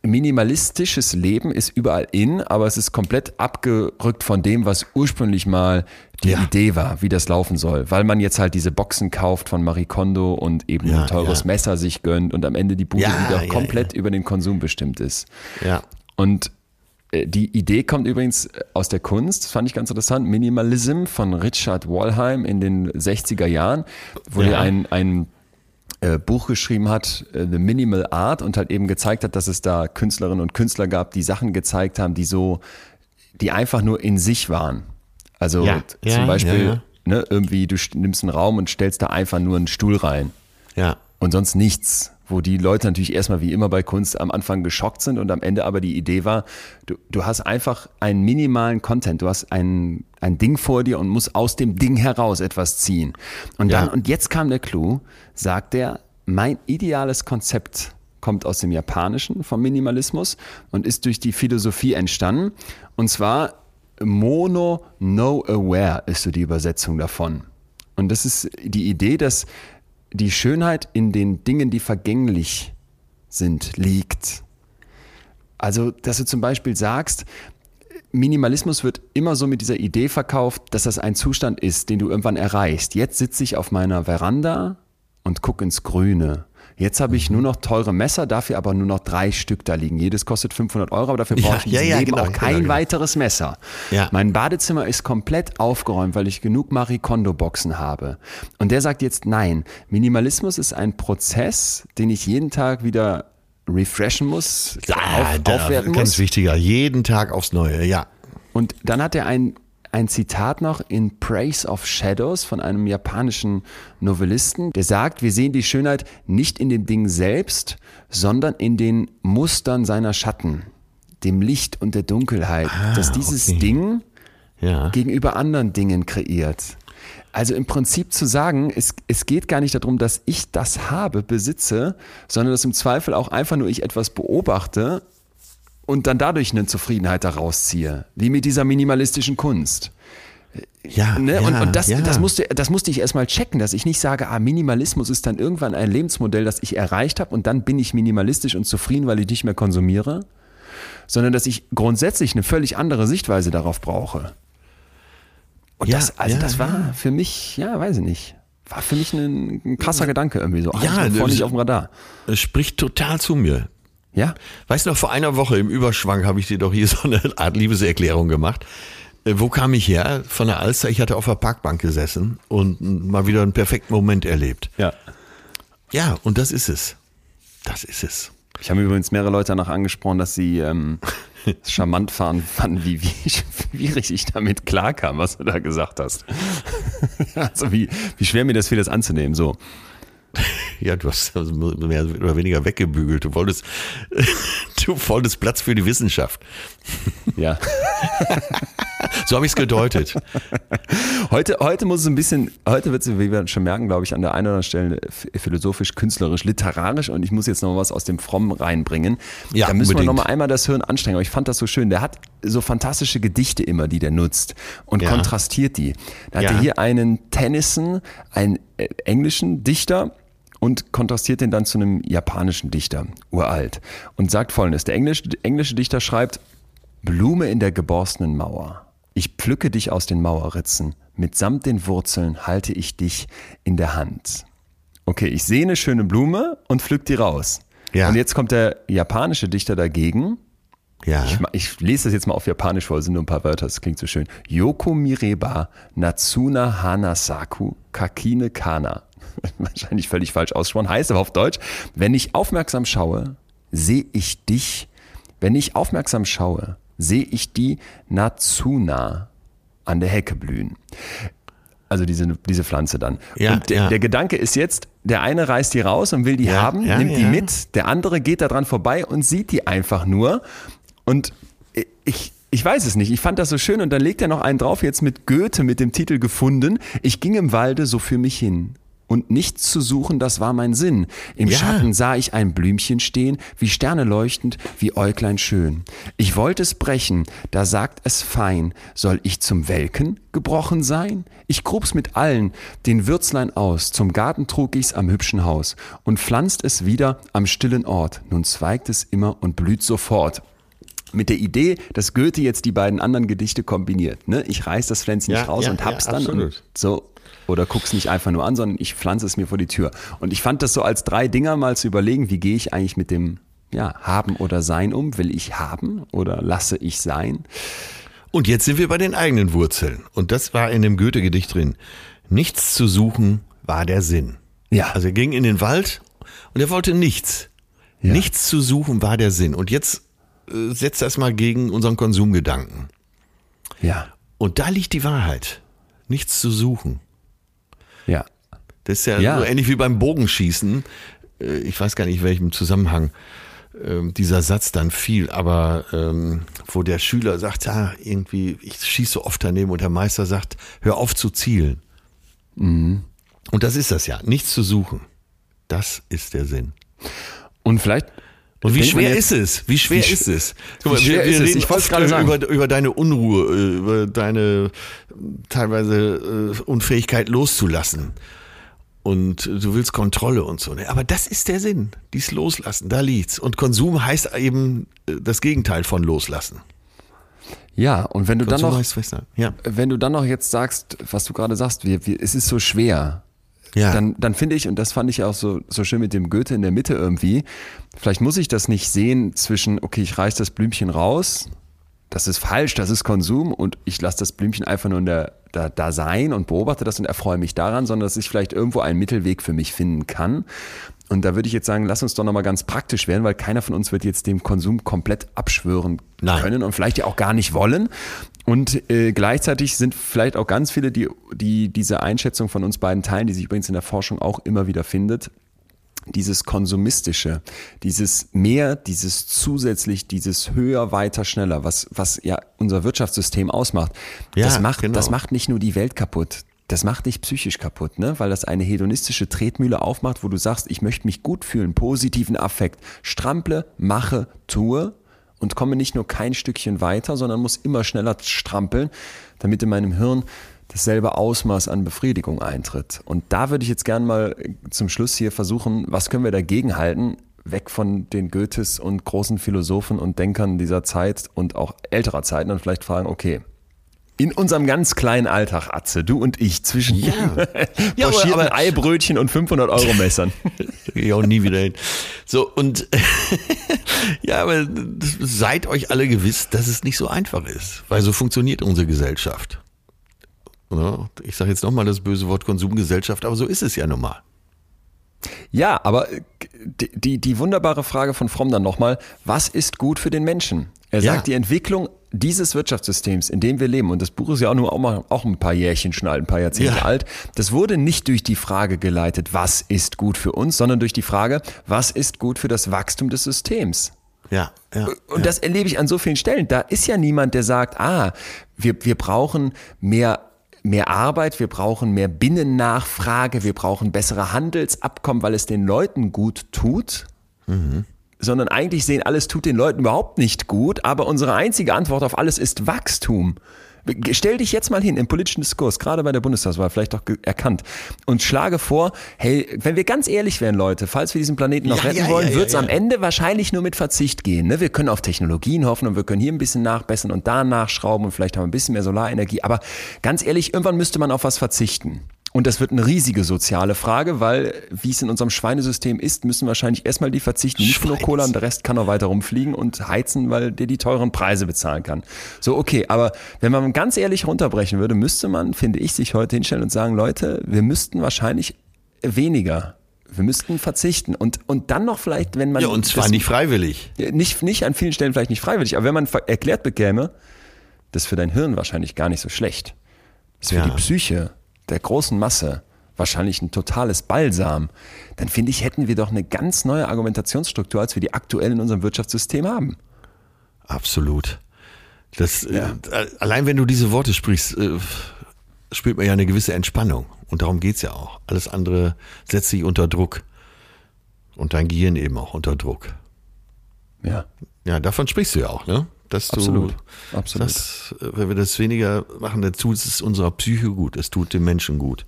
minimalistisches Leben ist überall in, aber es ist komplett abgerückt von dem, was ursprünglich mal die Ja. Idee war, wie das laufen soll. Weil man jetzt halt diese Boxen kauft von Marie Kondo und eben Ja, ein teures ja. Messer sich gönnt und am Ende die Bude wieder komplett über den Konsum bestimmt ist. Ja. Und die Idee kommt übrigens äh, aus der Kunst, das fand ich ganz interessant, Minimalism von Richard Wallheim in den 60er Jahren, wo Ja. er ein, ein äh, Buch geschrieben hat, äh, The Minimal Art, und halt eben gezeigt hat, dass es da Künstlerinnen und Künstler gab, die Sachen gezeigt haben, die so, die einfach nur in sich waren. Also Ja. t- Ja, zum Beispiel, ja. Ne, irgendwie, du st- nimmst einen Raum und stellst da einfach nur einen Stuhl rein Ja. und sonst nichts. Wo die Leute natürlich erstmal wie immer bei Kunst am Anfang geschockt sind und am Ende aber die Idee war, du, du hast einfach einen minimalen Content, du hast ein, ein Ding vor dir und musst aus dem Ding heraus etwas ziehen. Und dann, Ja. und jetzt kam der Clou, sagt er, mein ideales Konzept kommt aus dem Japanischen vom Minimalismus und ist durch die Philosophie entstanden. Und zwar Mono No Aware ist so die Übersetzung davon. Und das ist die Idee, dass die Schönheit in den Dingen, die vergänglich sind, liegt. Also, dass du zum Beispiel sagst, Minimalismus wird immer so mit dieser Idee verkauft, dass das ein Zustand ist, den du irgendwann erreichst. Jetzt sitze ich auf meiner Veranda und gucke ins Grüne. Jetzt habe ich nur noch teure Messer, dafür aber nur noch drei Stück da liegen. Jedes kostet 500 Euro, aber dafür brauche ich ja, ja, genau, auch kein genau, genau. weiteres Messer. Ja. Mein Badezimmer ist komplett aufgeräumt, weil ich genug Marie Kondo Boxen habe. Und der sagt jetzt nein. Minimalismus ist ein Prozess, den ich jeden Tag wieder refreshen muss, auf, aufwerten ganz muss. wichtiger, jeden Tag aufs Neue, ja. Und dann hat er ein, ein Zitat noch in Praise of Shadows von einem japanischen Novellisten, der sagt, wir sehen die Schönheit nicht in dem Ding selbst, sondern in den Mustern seiner Schatten, dem Licht und der Dunkelheit, dass dieses okay. Ding Ja. gegenüber anderen Dingen kreiert. Also im Prinzip zu sagen, es, es geht gar nicht darum, dass ich das habe, besitze, sondern dass im Zweifel auch einfach nur ich etwas beobachte und dann dadurch eine Zufriedenheit daraus ziehe, wie mit dieser minimalistischen Kunst. Ja, Ne? ja, und und das, ja. das, musste, das musste ich erstmal checken, dass ich nicht sage, ah, Minimalismus ist dann irgendwann ein Lebensmodell, das ich erreicht habe und dann bin ich minimalistisch und zufrieden, weil ich nicht mehr konsumiere, sondern dass ich grundsätzlich eine völlig andere Sichtweise darauf brauche. Und Ja, das, also das war für mich, ja, weiß ich nicht, war für mich ein, ein krasser Gedanke irgendwie so. Ja, Ja, das- vorne nicht auf dem Radar. Es spricht total zu mir. Ja? Weißt du noch, vor einer Woche im Überschwang habe ich dir doch hier so eine Art Liebeserklärung gemacht. Äh, Wo kam ich her? Von der Alster. Ich hatte auf der Parkbank gesessen und mal wieder einen perfekten Moment erlebt. Ja. Ja, und das ist es. Das ist es. Ich habe übrigens mehrere Leute danach angesprochen, dass sie ähm, charmant fahren fanden, wie, wie schwierig ich damit klarkam, was du da gesagt hast. also wie, wie schwer mir das fiel, das anzunehmen. So. Ja, du hast mehr oder weniger weggebügelt. Du wolltest, du wolltest Platz für die Wissenschaft. Ja. So habe ich es gedeutet. Heute, heute muss es ein bisschen, heute wird es, wie wir schon merken, glaube ich, an der einen oder anderen Stelle philosophisch, künstlerisch, literarisch und ich muss jetzt noch was aus dem Frommen reinbringen. Ja, da müssen wir unbedingt. noch mal einmal das Hirn anstrengen. Aber ich fand das so schön. Der hat so fantastische Gedichte immer, die der nutzt und Ja. kontrastiert die. Da hat Ja. er hier einen Tennyson, einen äh, englischen Dichter und kontrastiert den dann zu einem japanischen Dichter, uralt. Und sagt folgendes, der englische, englische Dichter schreibt, Blume in der geborstenen Mauer. Ich pflücke dich aus den Mauerritzen. Mitsamt den Wurzeln halte ich dich in der Hand. Okay, ich sehe eine schöne Blume und pflück die raus. Ja. Und jetzt kommt der japanische Dichter dagegen. Ja. Ich, ich lese das jetzt mal auf Japanisch vor, es sind nur ein paar Wörter, das klingt so schön. Yoko mireba natsuna hanasaku kakine kana. Wahrscheinlich völlig falsch ausgesprochen. Heißt aber auf Deutsch, wenn ich aufmerksam schaue, sehe ich dich. Wenn ich aufmerksam schaue, sehe ich die Natsuna an der Hecke blühen. Also diese, diese Pflanze dann. Ja, und der, ja. der Gedanke ist jetzt, der eine reißt die raus und will die Ja, haben, ja, nimmt die mit, der andere geht da dran vorbei und sieht die einfach nur. Und ich, ich weiß es nicht. Ich fand das so schön und dann legt er noch einen drauf, jetzt mit Goethe mit dem Titel gefunden. Ich ging im Walde so für mich hin. Und nichts zu suchen, das war mein Sinn. Im Ja. Schatten sah ich ein Blümchen stehen, wie Sterne leuchtend, wie Äuglein schön. Ich wollte es brechen, da sagt es fein, soll ich zum Welken gebrochen sein? Ich grub's mit allen, den Würzlein aus, zum Garten trug ich's am hübschen Haus und pflanzt es wieder am stillen Ort. Nun zweigt es immer und blüht sofort mit der Idee, dass Goethe jetzt die beiden anderen Gedichte kombiniert. Ne? Ich reiß das Pflänzchen Ja, nicht raus ja, und hab's ja, dann und so. Oder guck's nicht einfach nur an, sondern ich pflanze es mir vor die Tür. Und ich fand das so als drei Dinger mal zu überlegen, wie gehe ich eigentlich mit dem ja, Haben oder Sein um? Will ich haben oder lasse ich sein? Und jetzt sind wir bei den eigenen Wurzeln. Und das war in dem Goethe-Gedicht drin. Nichts zu suchen war der Sinn. Ja. Also er ging in den Wald und er wollte nichts. Ja. Nichts zu suchen war der Sinn. Und jetzt äh, setzt das mal gegen unseren Konsumgedanken. Ja, Und da liegt die Wahrheit. Nichts zu suchen. Ja. Das ist ja, Ja. so ähnlich wie beim Bogenschießen. Äh, Ich weiß gar nicht, in welchem Zusammenhang ähm, dieser Satz dann fiel, aber ähm, wo der Schüler sagt, ja, irgendwie, ich schieße oft daneben und der Meister sagt, hör auf zu zielen. Mhm. Und das ist das ja, nichts zu suchen. Das ist der Sinn. Und vielleicht. Und wie schwer jetzt- ist es? Wie schwer Wie ist es? wie schwer ist es? reden oft, gerade. Über, über deine Unruhe, äh, über deine äh, teilweise äh, Unfähigkeit loszulassen. Und du willst Kontrolle und so. ne? Aber das ist der Sinn. Dies loslassen, da liegt's. Und Konsum heißt eben das Gegenteil von loslassen. Ja, und wenn du dann Konsum noch, heißt Festhalten. Ja. wenn du dann noch jetzt sagst, was du gerade sagst, wir, wir, es ist so schwer, Ja. dann, dann finde ich, und das fand ich auch so, so schön mit dem Goethe in der Mitte irgendwie, vielleicht muss ich das nicht sehen zwischen, okay, ich reiß das Blümchen raus, das ist falsch, das ist Konsum und ich lasse das Blümchen einfach nur in der, da, da sein und beobachte das und erfreue mich daran, sondern dass ich vielleicht irgendwo einen Mittelweg für mich finden kann. Und da würde ich jetzt sagen, lass uns doch nochmal ganz praktisch werden, weil keiner von uns wird jetzt dem Konsum komplett abschwören Nein. können und vielleicht ja auch gar nicht wollen. Und äh, gleichzeitig sind vielleicht auch ganz viele, die, die diese Einschätzung von uns beiden teilen, die sich übrigens in der Forschung auch immer wieder findet, dieses konsumistische, dieses mehr, dieses zusätzlich, dieses höher, weiter, schneller, was, was ja unser Wirtschaftssystem ausmacht, Ja, das macht, genau. das macht nicht nur die Welt kaputt. Das macht dich psychisch kaputt, ne? Weil das eine hedonistische Tretmühle aufmacht, wo du sagst, ich möchte mich gut fühlen, positiven Affekt, strample, mache, tue und komme nicht nur kein Stückchen weiter, sondern muss immer schneller strampeln, damit in meinem Hirn dasselbe Ausmaß an Befriedigung eintritt. Und da würde ich jetzt gerne mal zum Schluss hier versuchen, was können wir dagegen halten, weg von den Goethes und großen Philosophen und Denkern dieser Zeit und auch älterer Zeiten und vielleicht fragen, okay, in unserem ganz kleinen Alltag, Atze, du und ich, zwischen Ja. Ja, aber- pochierten aber- Eibrötchen und 500 Euro Messern. Da gehe ich auch nie wieder hin. So, und ja, aber seid euch alle gewiss, dass es nicht so einfach ist, weil so funktioniert unsere Gesellschaft. Ja, Ich sage jetzt nochmal das böse Wort Konsumgesellschaft, aber so ist es ja nun mal. Ja, aber äh, die, die, die wunderbare Frage von Fromm dann nochmal, was ist gut für den Menschen? Er Ja. sagt, die Entwicklung dieses Wirtschaftssystems, in dem wir leben, und das Buch ist ja auch nur auch, mal, auch ein paar Jährchen schon alt, ein paar Jahrzehnte Ja. alt, das wurde nicht durch die Frage geleitet, was ist gut für uns, sondern durch die Frage, was ist gut für das Wachstum des Systems? Ja, ja. Und das erlebe ich an so vielen Stellen. Da ist ja niemand, der sagt, ah, wir, wir brauchen mehr, mehr Arbeit, wir brauchen mehr Binnennachfrage, wir brauchen bessere Handelsabkommen, weil es den Leuten gut tut. Sondern eigentlich sehen, alles tut den Leuten überhaupt nicht gut, aber unsere einzige Antwort auf alles ist Wachstum. Stell dich jetzt mal hin im politischen Diskurs, gerade bei der Bundestagswahl, vielleicht auch erkannt, und schlage vor, hey, wenn wir ganz ehrlich wären, Leute, falls wir diesen Planeten noch Ja, retten ja, wollen, ja, wird es am Ende wahrscheinlich nur mit Verzicht gehen. Ne? Wir können auf Technologien hoffen und wir können hier ein bisschen nachbessern und da nachschrauben und vielleicht haben wir ein bisschen mehr Solarenergie. Aber ganz ehrlich, irgendwann müsste man auf was verzichten. Und das wird eine riesige soziale Frage, weil, wie es in unserem Schweinesystem ist, müssen wahrscheinlich erstmal die verzichten. Nicht nur. Cola und der Rest kann auch weiter rumfliegen und heizen, weil der die teuren Preise bezahlen kann. So, okay, aber wenn man ganz ehrlich runterbrechen würde, müsste man, finde ich, sich heute hinstellen und sagen, Leute, wir müssten wahrscheinlich weniger. Wir müssten verzichten. Und, und dann noch vielleicht, wenn man. ja, und zwar das- nicht freiwillig. nicht, nicht an vielen Stellen vielleicht nicht freiwillig, aber wenn man erklärt bekäme, das ist für dein Hirn wahrscheinlich gar nicht so schlecht. Das ist für Ja. die Psyche der großen Masse wahrscheinlich ein totales Balsam. Dann finde ich, hätten wir doch eine ganz neue Argumentationsstruktur, als wir die aktuell in unserem Wirtschaftssystem haben. Absolut. Das, äh, allein wenn du diese Worte sprichst, äh, spürt man ja eine gewisse Entspannung. Und darum geht's ja auch. Alles andere setzt sich unter Druck. Und dein Gehirn eben auch unter Druck. Ja. Ja, davon sprichst du ja auch, ne? Dass du, Absolut. Absolut. Das, äh, wenn wir das weniger machen, dann tut es unserer Psyche gut. Es tut dem Menschen gut.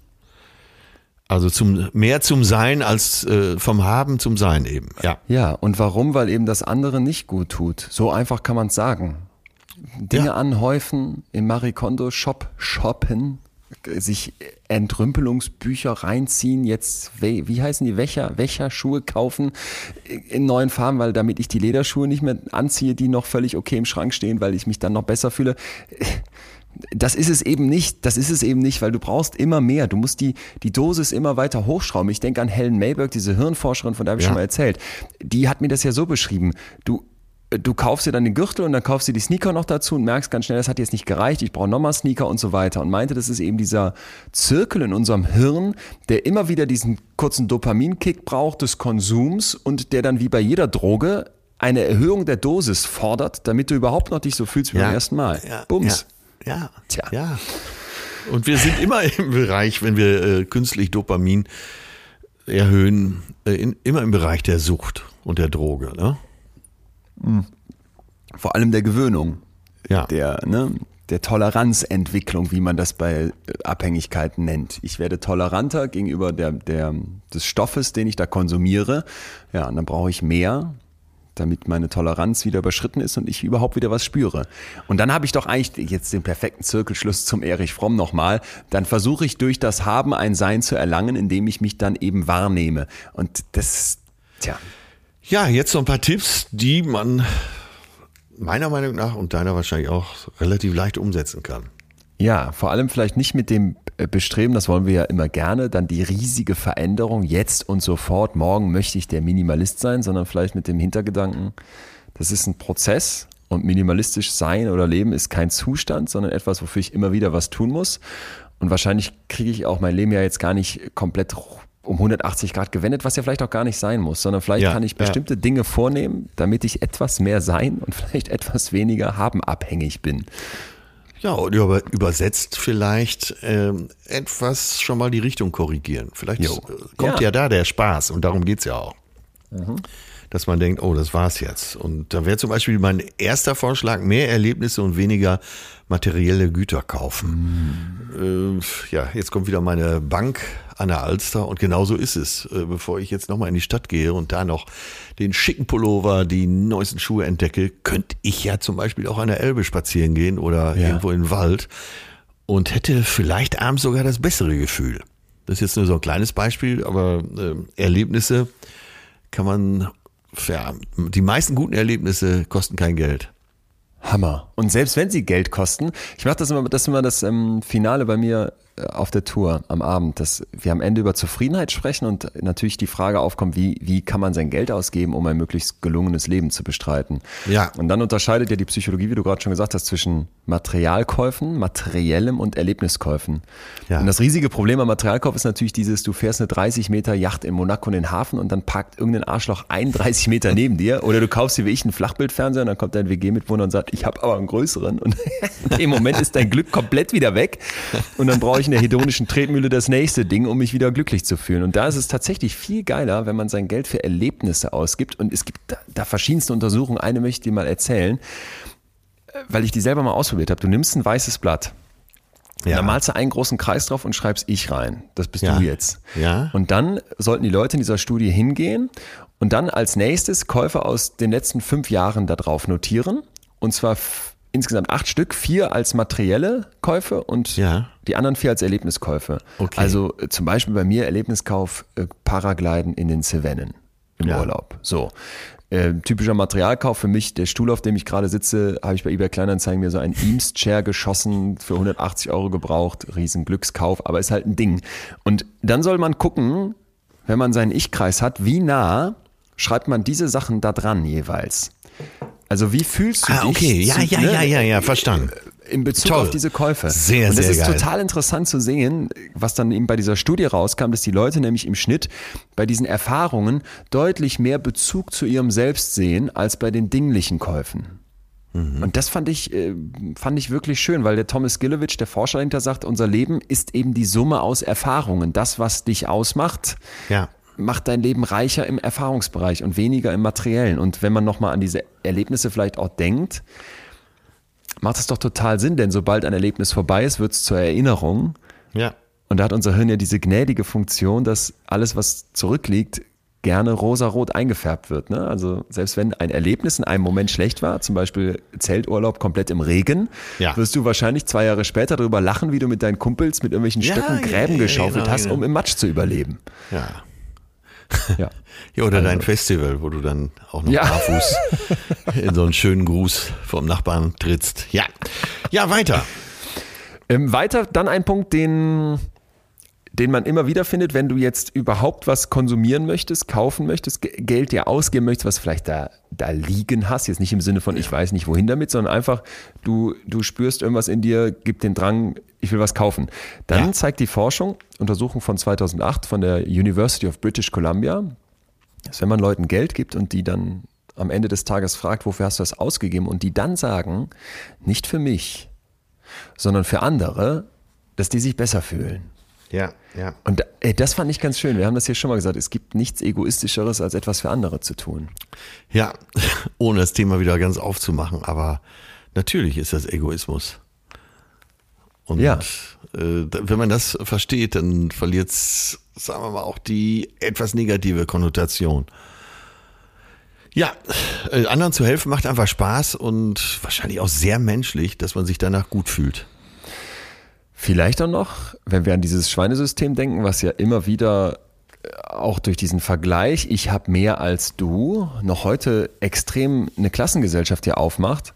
Also zum, mehr zum Sein als äh, vom Haben zum Sein eben. Ja. Ja, und warum? Weil eben das andere nicht gut tut. So einfach kann man es sagen. Dinge Ja. anhäufen, im Marie Kondo Shop shoppen, sich Entrümpelungsbücher reinziehen, jetzt, wie heißen die, Wächer, Wächerschuhe kaufen in neuen Farben, weil damit ich die Lederschuhe nicht mehr anziehe, die noch völlig okay im Schrank stehen, weil ich mich dann noch besser fühle. Das ist es eben nicht, das ist es eben nicht, weil du brauchst immer mehr. Du musst die, die Dosis immer weiter hochschrauben. Ich denke an Helen Mayberg, diese Hirnforscherin, von der habe ich Ja. schon mal erzählt. Die hat mir das ja so beschrieben. Du, du kaufst dir dann den Gürtel und dann kaufst du die Sneaker noch dazu und merkst ganz schnell, das hat jetzt nicht gereicht, ich brauche nochmal Sneaker und so weiter. Und meinte, das ist eben dieser Zirkel in unserem Hirn, der immer wieder diesen kurzen Dopaminkick braucht des Konsums und der dann wie bei jeder Droge eine Erhöhung der Dosis fordert, damit du überhaupt noch dich so fühlst wie beim ersten Mal. Ja, Bums. Ja, ja, Tja. ja. Und wir sind immer im Bereich, wenn wir äh, künstlich Dopamin erhöhen, äh, in, immer im Bereich der Sucht und der Droge. Ne? Vor allem der Gewöhnung. Ja. der, ne, der Toleranzentwicklung, wie man das bei Abhängigkeiten nennt. Ich werde toleranter gegenüber der, der, des Stoffes, den ich da konsumiere. Ja, und dann brauche ich mehr. damit meine Toleranz wieder überschritten ist und ich überhaupt wieder was spüre. Und dann habe ich doch eigentlich jetzt den perfekten Zirkelschluss zum Erich Fromm nochmal. Dann versuche ich durch das Haben ein Sein zu erlangen, indem ich mich dann eben wahrnehme. Und das, tja. Ja, jetzt so ein paar Tipps, die man meiner Meinung nach und deiner wahrscheinlich auch relativ leicht umsetzen kann. Ja, vor allem vielleicht nicht mit dem äh, Bestreben, das wollen wir ja immer gerne, dann die riesige Veränderung jetzt und sofort, morgen möchte ich der Minimalist sein, sondern vielleicht mit dem Hintergedanken, das ist ein Prozess und minimalistisch sein oder leben ist kein Zustand, sondern etwas, wofür ich immer wieder was tun muss. Und wahrscheinlich kriege ich auch mein Leben ja jetzt gar nicht komplett um 180 Grad gewendet, was ja vielleicht auch gar nicht sein muss, sondern vielleicht Ja, kann ich ja. bestimmte Dinge vornehmen, damit ich etwas mehr sein und vielleicht etwas weniger haben abhängig bin. Ja, und über, übersetzt vielleicht ähm, etwas schon mal die Richtung korrigieren. Vielleicht Jo. äh, kommt Ja. ja. da der Spaß und darum geht's ja auch. Dass man denkt, oh, das war's jetzt. Und da wäre zum Beispiel mein erster Vorschlag, mehr Erlebnisse und weniger materielle Güter kaufen. Äh, ja, jetzt kommt wieder meine Bank an der Alster und genau so ist es. Äh, bevor ich jetzt nochmal in die Stadt gehe und da noch den schicken Pullover, die neuesten Schuhe entdecke, könnte ich ja zum Beispiel auch an der Elbe spazieren gehen oder Ja. irgendwo in den Wald und hätte vielleicht abends sogar das bessere Gefühl. Das ist jetzt nur so ein kleines Beispiel, aber äh, Erlebnisse kann man, ja, die meisten guten Erlebnisse kosten kein Geld. Hammer. Und selbst wenn sie Geld kosten, ich mache das immer, das ist immer das ähm, Finale bei mir auf der Tour am Abend, dass wir am Ende über Zufriedenheit sprechen und natürlich die Frage aufkommt, wie, wie kann man sein Geld ausgeben, um ein möglichst gelungenes Leben zu bestreiten. Ja. Und dann unterscheidet ja die Psychologie, wie du gerade schon gesagt hast, zwischen Materialkäufen, materiellem und Erlebniskäufen. Ja. Und das riesige Problem am Materialkauf ist natürlich dieses, du fährst eine 30 Meter Yacht in Monaco in den Hafen und dann parkt irgendein Arschloch 31 Meter neben dir oder du kaufst dir wie ich einen Flachbildfernseher und dann kommt dein WG-Mitwohner und sagt, ich habe aber einen größeren und dem Moment ist dein Glück komplett wieder weg und dann brauche ich in der hedonischen Tretmühle das nächste Ding, um mich wieder glücklich zu fühlen. Und da ist es tatsächlich viel geiler, wenn man sein Geld für Erlebnisse ausgibt und es gibt da, da verschiedenste Untersuchungen, eine möchte ich dir mal erzählen, äh, weil ich die selber mal ausprobiert habe. Du nimmst ein weißes Blatt, Ja. da malst du einen großen Kreis drauf und schreibst ich rein. Das bist Ja. du jetzt. Ja. Und dann sollten die Leute in dieser Studie hingehen und dann als nächstes Käufe aus den letzten fünf Jahren da drauf notieren. Und zwar insgesamt acht Stück, vier als materielle Käufe und Ja. die anderen vier als Erlebniskäufe. Okay. Also äh, zum Beispiel bei mir Erlebniskauf äh, Paragliden in den Cevennen im Ja. Urlaub. So. Äh, typischer Materialkauf für mich, der Stuhl, auf dem ich gerade sitze, habe ich bei eBay Kleinanzeigen mir so ein Eames-Chair geschossen, für 180 Euro gebraucht, riesen Glückskauf, aber ist halt ein Ding. Und dann soll man gucken, wenn man seinen Ich-Kreis hat, wie nah schreibt man diese Sachen da dran jeweils. Also wie fühlst du Ah, dich? okay. Ja, zu- ja, ne, ja, ja, ja, verstanden. in Bezug Toll. auf diese Käufe. Sehr, Und das sehr ist geil. total interessant zu sehen, was dann eben bei dieser Studie rauskam, dass die Leute nämlich im Schnitt bei diesen Erfahrungen deutlich mehr Bezug zu ihrem Selbst sehen als bei den dinglichen Käufen. Mhm. Und das fand ich, äh, fand ich wirklich schön, weil der Thomas Gilowitsch, der Forscher dahinter, sagt, unser Leben ist eben die Summe aus Erfahrungen. Das, was dich ausmacht, Ja. Macht dein Leben reicher im Erfahrungsbereich und weniger im Materiellen. Und wenn man nochmal an diese Erlebnisse vielleicht auch denkt, macht es doch total Sinn, denn sobald ein Erlebnis vorbei ist, wird es zur Erinnerung. Ja. Und da hat unser Hirn ja diese gnädige Funktion, dass alles, was zurückliegt, gerne rosarot eingefärbt wird. Ne? Also selbst wenn ein Erlebnis in einem Moment schlecht war, zum Beispiel Zelturlaub komplett im Regen, Ja. wirst du wahrscheinlich zwei Jahre später darüber lachen, wie du mit deinen Kumpels mit irgendwelchen Ja, Stöcken Gräben ja, geschaufelt genau, hast, genau. um im Matsch zu überleben. Ja. Ja. Ja, oder dein Festival, wo du dann auch noch Ja. barfuß in so einen schönen Gruß vom Nachbarn trittst. Ja. Ja, weiter. Ähm, weiter dann ein Punkt, den, den man immer wieder findet, wenn du jetzt überhaupt was konsumieren möchtest, kaufen möchtest, Ge- Geld dir ausgeben möchtest, was vielleicht da, da liegen hast. Jetzt nicht im Sinne von, ich weiß nicht wohin damit, sondern einfach, du, du spürst irgendwas in dir, gibt den Drang, ich will was kaufen. Dann Ja. zeigt die Forschung, Untersuchung von 2008 von der University of British Columbia, dass wenn man Leuten Geld gibt und die dann am Ende des Tages fragt, wofür hast du das ausgegeben und die dann sagen, nicht für mich, sondern für andere, dass die sich besser fühlen. Ja, ja. Und ey, das fand ich ganz schön. Wir haben das hier schon mal gesagt. Es gibt nichts Egoistischeres, als etwas für andere zu tun. Ja, ohne das Thema wieder ganz aufzumachen, aber natürlich ist das Egoismus. Und Ja. äh, wenn man das versteht, dann verliert es, sagen wir mal, auch die etwas negative Konnotation. Ja, äh, anderen zu helfen macht einfach Spaß und wahrscheinlich auch sehr menschlich, dass man sich danach gut fühlt. Vielleicht auch noch, wenn wir an dieses Schweinesystem denken, was ja immer wieder äh, auch durch diesen Vergleich, ich habe mehr als du, noch heute extrem eine Klassengesellschaft hier aufmacht,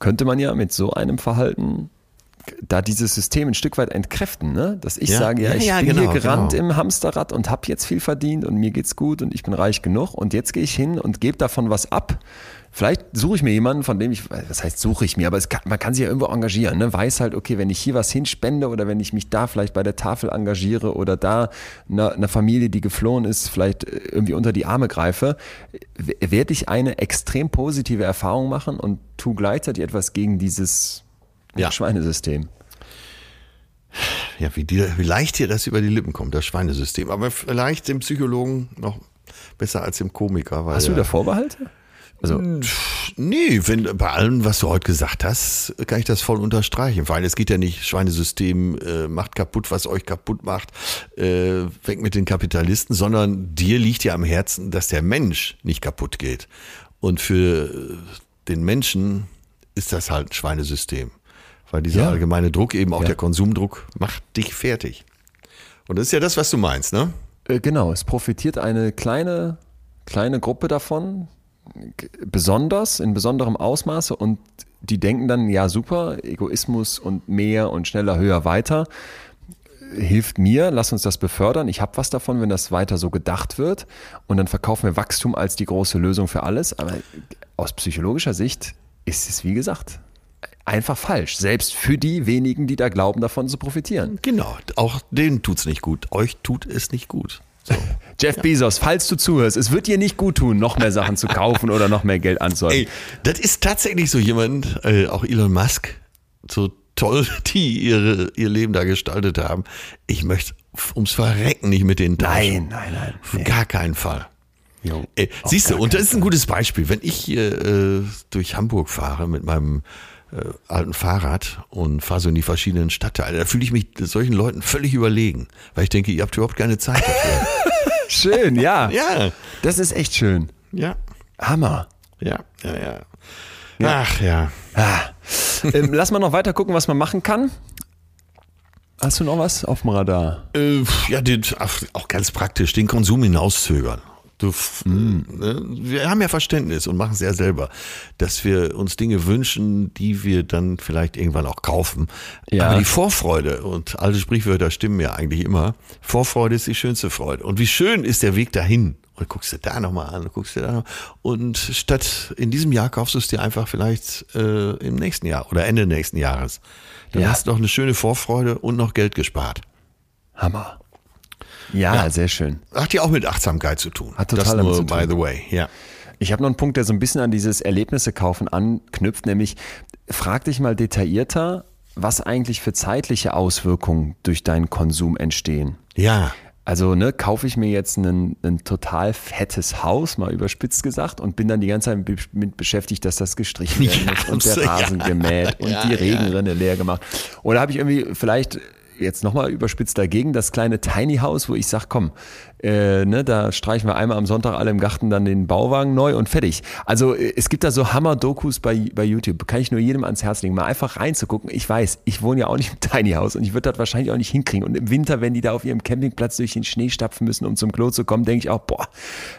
könnte man ja mit so einem Verhalten da dieses System ein Stück weit entkräften, ne? dass ich Ja, sage, ja, ich ja, bin genau, hier gerannt genau. im Hamsterrad und habe jetzt viel verdient und mir geht's gut und ich bin reich genug und jetzt gehe ich hin und gebe davon was ab. Vielleicht suche ich mir jemanden, von dem ich, was heißt suche ich mir, aber kann, man kann sich ja irgendwo engagieren, ne? weiß halt, okay, wenn ich hier was hinspende oder wenn ich mich da vielleicht bei der Tafel engagiere oder da einer, einer Familie, die geflohen ist, vielleicht irgendwie unter die Arme greife, werde ich eine extrem positive Erfahrung machen und tue gleichzeitig etwas gegen dieses Ja. Schweinesystem. Ja, wie, dir, wie leicht dir das über die Lippen kommt, das Schweinesystem. Aber vielleicht dem Psychologen noch besser als dem Komiker. Weil Hast du da Vorbehalte? Also, Nee, wenn, bei allem, was du heute gesagt hast, kann ich das voll unterstreichen. Weil es geht ja nicht, Schweinesystem äh, macht kaputt, was euch kaputt macht, äh, weg mit den Kapitalisten, sondern dir liegt ja am Herzen, dass der Mensch nicht kaputt geht. Und für äh, den Menschen ist das halt ein Schweinesystem. Weil dieser Ja. allgemeine Druck, eben auch Ja. der Konsumdruck, macht dich fertig. Und das ist ja das, was du meinst, ne? äh, genau, es profitiert eine kleine, kleine Gruppe davon, besonders, in besonderem Ausmaße und die denken dann, ja super, Egoismus und mehr und schneller, höher, weiter äh, hilft mir, lass uns das befördern, ich habe was davon, wenn das weiter so gedacht wird und dann verkaufen wir Wachstum als die große Lösung für alles, aber aus psychologischer Sicht ist es, wie gesagt, einfach falsch, selbst für die wenigen, die da glauben, davon zu profitieren. Genau, auch denen tut's nicht gut. Euch tut es nicht gut. So. Jeff Bezos, falls du zuhörst, es wird dir nicht gut tun, noch mehr Sachen zu kaufen oder noch mehr Geld anzuhalten. Ey, das ist tatsächlich so jemand, äh, auch Elon Musk, so toll, die ihre, ihr Leben da gestaltet haben. Ich möchte ums Verrecken nicht mit denen tauschen. Nein, nein, nein. Auf gar keinen Fall. Ey, siehst du, und das ist ein gutes Beispiel. Wenn ich hier äh, durch Hamburg fahre mit meinem äh, alten Fahrrad und fahre so in die verschiedenen Stadtteile, da fühle ich mich solchen Leuten völlig überlegen, weil ich denke, ihr habt überhaupt keine Zeit dafür. Schön, ja. ja, Das ist echt schön. ja, Hammer. ja, ja, ja. Ach ja. Ah. ähm, lass mal noch weiter gucken, was man machen kann. Hast du noch was auf dem Radar? Äh, ja, den, ach, auch ganz praktisch, den Konsum hinauszögern. Du, f- ne, wir haben ja Verständnis und machen es ja selber, dass wir uns Dinge wünschen, die wir dann vielleicht irgendwann auch kaufen. Ja. Aber die Vorfreude und alte Sprichwörter stimmen ja eigentlich immer. Vorfreude ist die schönste Freude. Und wie schön ist der Weg dahin? Und guckst du da nochmal an, guckst du da noch. Und statt in diesem Jahr kaufst du es dir einfach vielleicht äh, im nächsten Jahr oder Ende nächsten Jahres. Dann Ja. hast du noch eine schöne Vorfreude und noch Geld gespart. Hammer. Ja, sehr schön. Hat ja auch mit Achtsamkeit zu tun. Hat total das damit nur, zu tun. by the way, ja. Ich habe noch einen Punkt, der so ein bisschen an dieses Erlebnisse kaufen anknüpft, nämlich frag dich mal detaillierter, was eigentlich für zeitliche Auswirkungen durch deinen Konsum entstehen. Ja, Also, ne, kaufe ich mir jetzt ein, ein total fettes Haus, mal überspitzt gesagt, und bin dann die ganze Zeit mit beschäftigt, dass das gestrichen werden Ja, muss und der ja. Rasen gemäht und Ja, die ja. Regenrinne leer gemacht. Oder habe ich irgendwie vielleicht jetzt nochmal überspitzt dagegen das kleine Tiny House, wo ich sage, komm, äh, ne, da streichen wir einmal am Sonntag alle im Garten dann den Bauwagen neu und fertig. Also äh, es gibt da so Hammer-Dokus bei, bei YouTube, kann ich nur jedem ans Herz legen, mal einfach reinzugucken. Ich weiß, ich wohne ja auch nicht im Tiny House und ich würde das wahrscheinlich auch nicht hinkriegen. Und im Winter, wenn die da auf ihrem Campingplatz durch den Schnee stapfen müssen, um zum Klo zu kommen, denke ich auch, boah,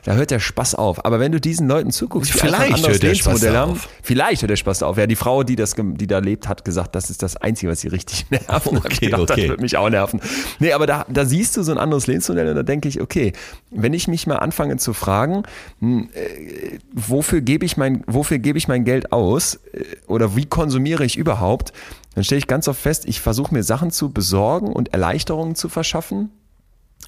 da hört der Spaß auf. Aber wenn du diesen Leuten zuguckst, Vielleicht hört der Spaß Lebensmodell haben, auf. vielleicht hört der Spaß auf. Ja, die Frau, die das, die da lebt, hat gesagt, das ist das Einzige, was sie richtig nervt. Okay, gedacht, okay. Das wird mich auch nerven. Nee, aber da, da siehst du so ein anderes Lebensmodell und da denke ich, okay, wenn ich mich mal anfange zu fragen, hm, äh, wofür gebe ich mein, wofür gebe ich mein Geld aus äh, oder wie konsumiere ich überhaupt, dann stelle ich ganz oft fest, ich versuche mir Sachen zu besorgen und Erleichterungen zu verschaffen,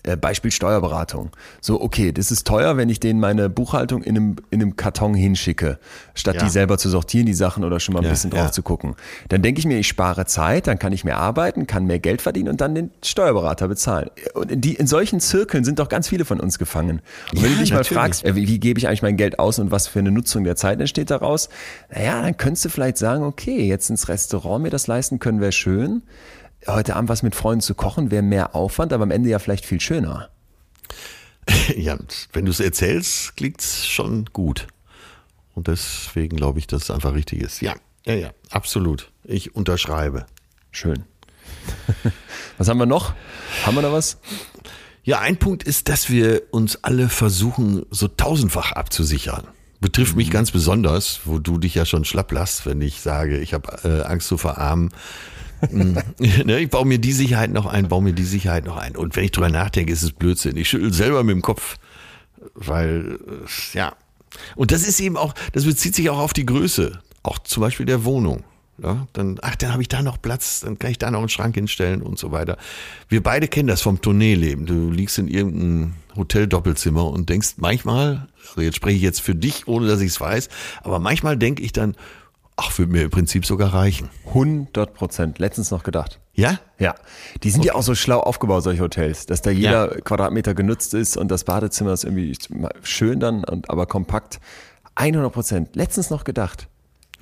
äh, Beispiel Steuerberatung. So, okay, das ist teuer, wenn ich denen meine Buchhaltung in einem, in einem Karton hinschicke, statt Ja. die selber zu sortieren, die Sachen oder schon mal ein Ja, bisschen drauf zu gucken. Dann denke ich mir, ich spare Zeit, dann kann ich mehr arbeiten, kann mehr Geld verdienen und dann den Steuerberater bezahlen. Und in, die, in solchen Zirkeln sind doch ganz viele von uns gefangen. Und wenn du dich mal natürlich. fragst, äh, wie, wie gebe ich eigentlich mein Geld aus und was für eine Nutzung der Zeit entsteht daraus, naja, dann könntest du vielleicht sagen, okay, jetzt ins Restaurant mir das leisten können, wäre schön. Heute Abend was mit Freunden zu kochen, wäre mehr Aufwand, aber am Ende ja vielleicht viel schöner. ja, wenn du es erzählst, klingt's schon gut. Und deswegen glaube ich, dass es einfach richtig ist. Ja, ja, ja, absolut. Ich unterschreibe. Schön. was haben wir noch? Haben wir da was? Ja, ein Punkt ist, dass wir uns alle versuchen, so tausendfach abzusichern. Betrifft mich ganz besonders, wo du dich ja schon schlapp lässt, wenn ich sage, ich habe äh, Angst zu verarmen. Mm, ne, ich baue mir die Sicherheit noch ein, baue mir die Sicherheit noch ein. Und wenn ich drüber nachdenke, ist es Blödsinn. Ich schüttel selber mit dem Kopf, weil, äh, ja. Und das ist eben auch, das bezieht sich auch auf die Größe, auch zum Beispiel der Wohnung. Ja, dann, ach, dann habe ich da noch Platz, dann kann ich da noch einen Schrank hinstellen und so weiter. Wir beide kennen das vom Tourneeleben. Du liegst in irgendeinem Hotel-Doppelzimmer und denkst manchmal, also jetzt spreche ich jetzt für dich, ohne dass ich es weiß, aber manchmal denke ich dann, ach, würde mir im Prinzip sogar reichen. 100 Prozent. Letztens noch gedacht. Ja? Ja. Die sind okay. ja auch so schlau aufgebaut, solche Hotels, dass da jeder ja. Quadratmeter genutzt ist und das Badezimmer ist irgendwie schön dann, und, aber kompakt. 100 Prozent. Letztens noch gedacht.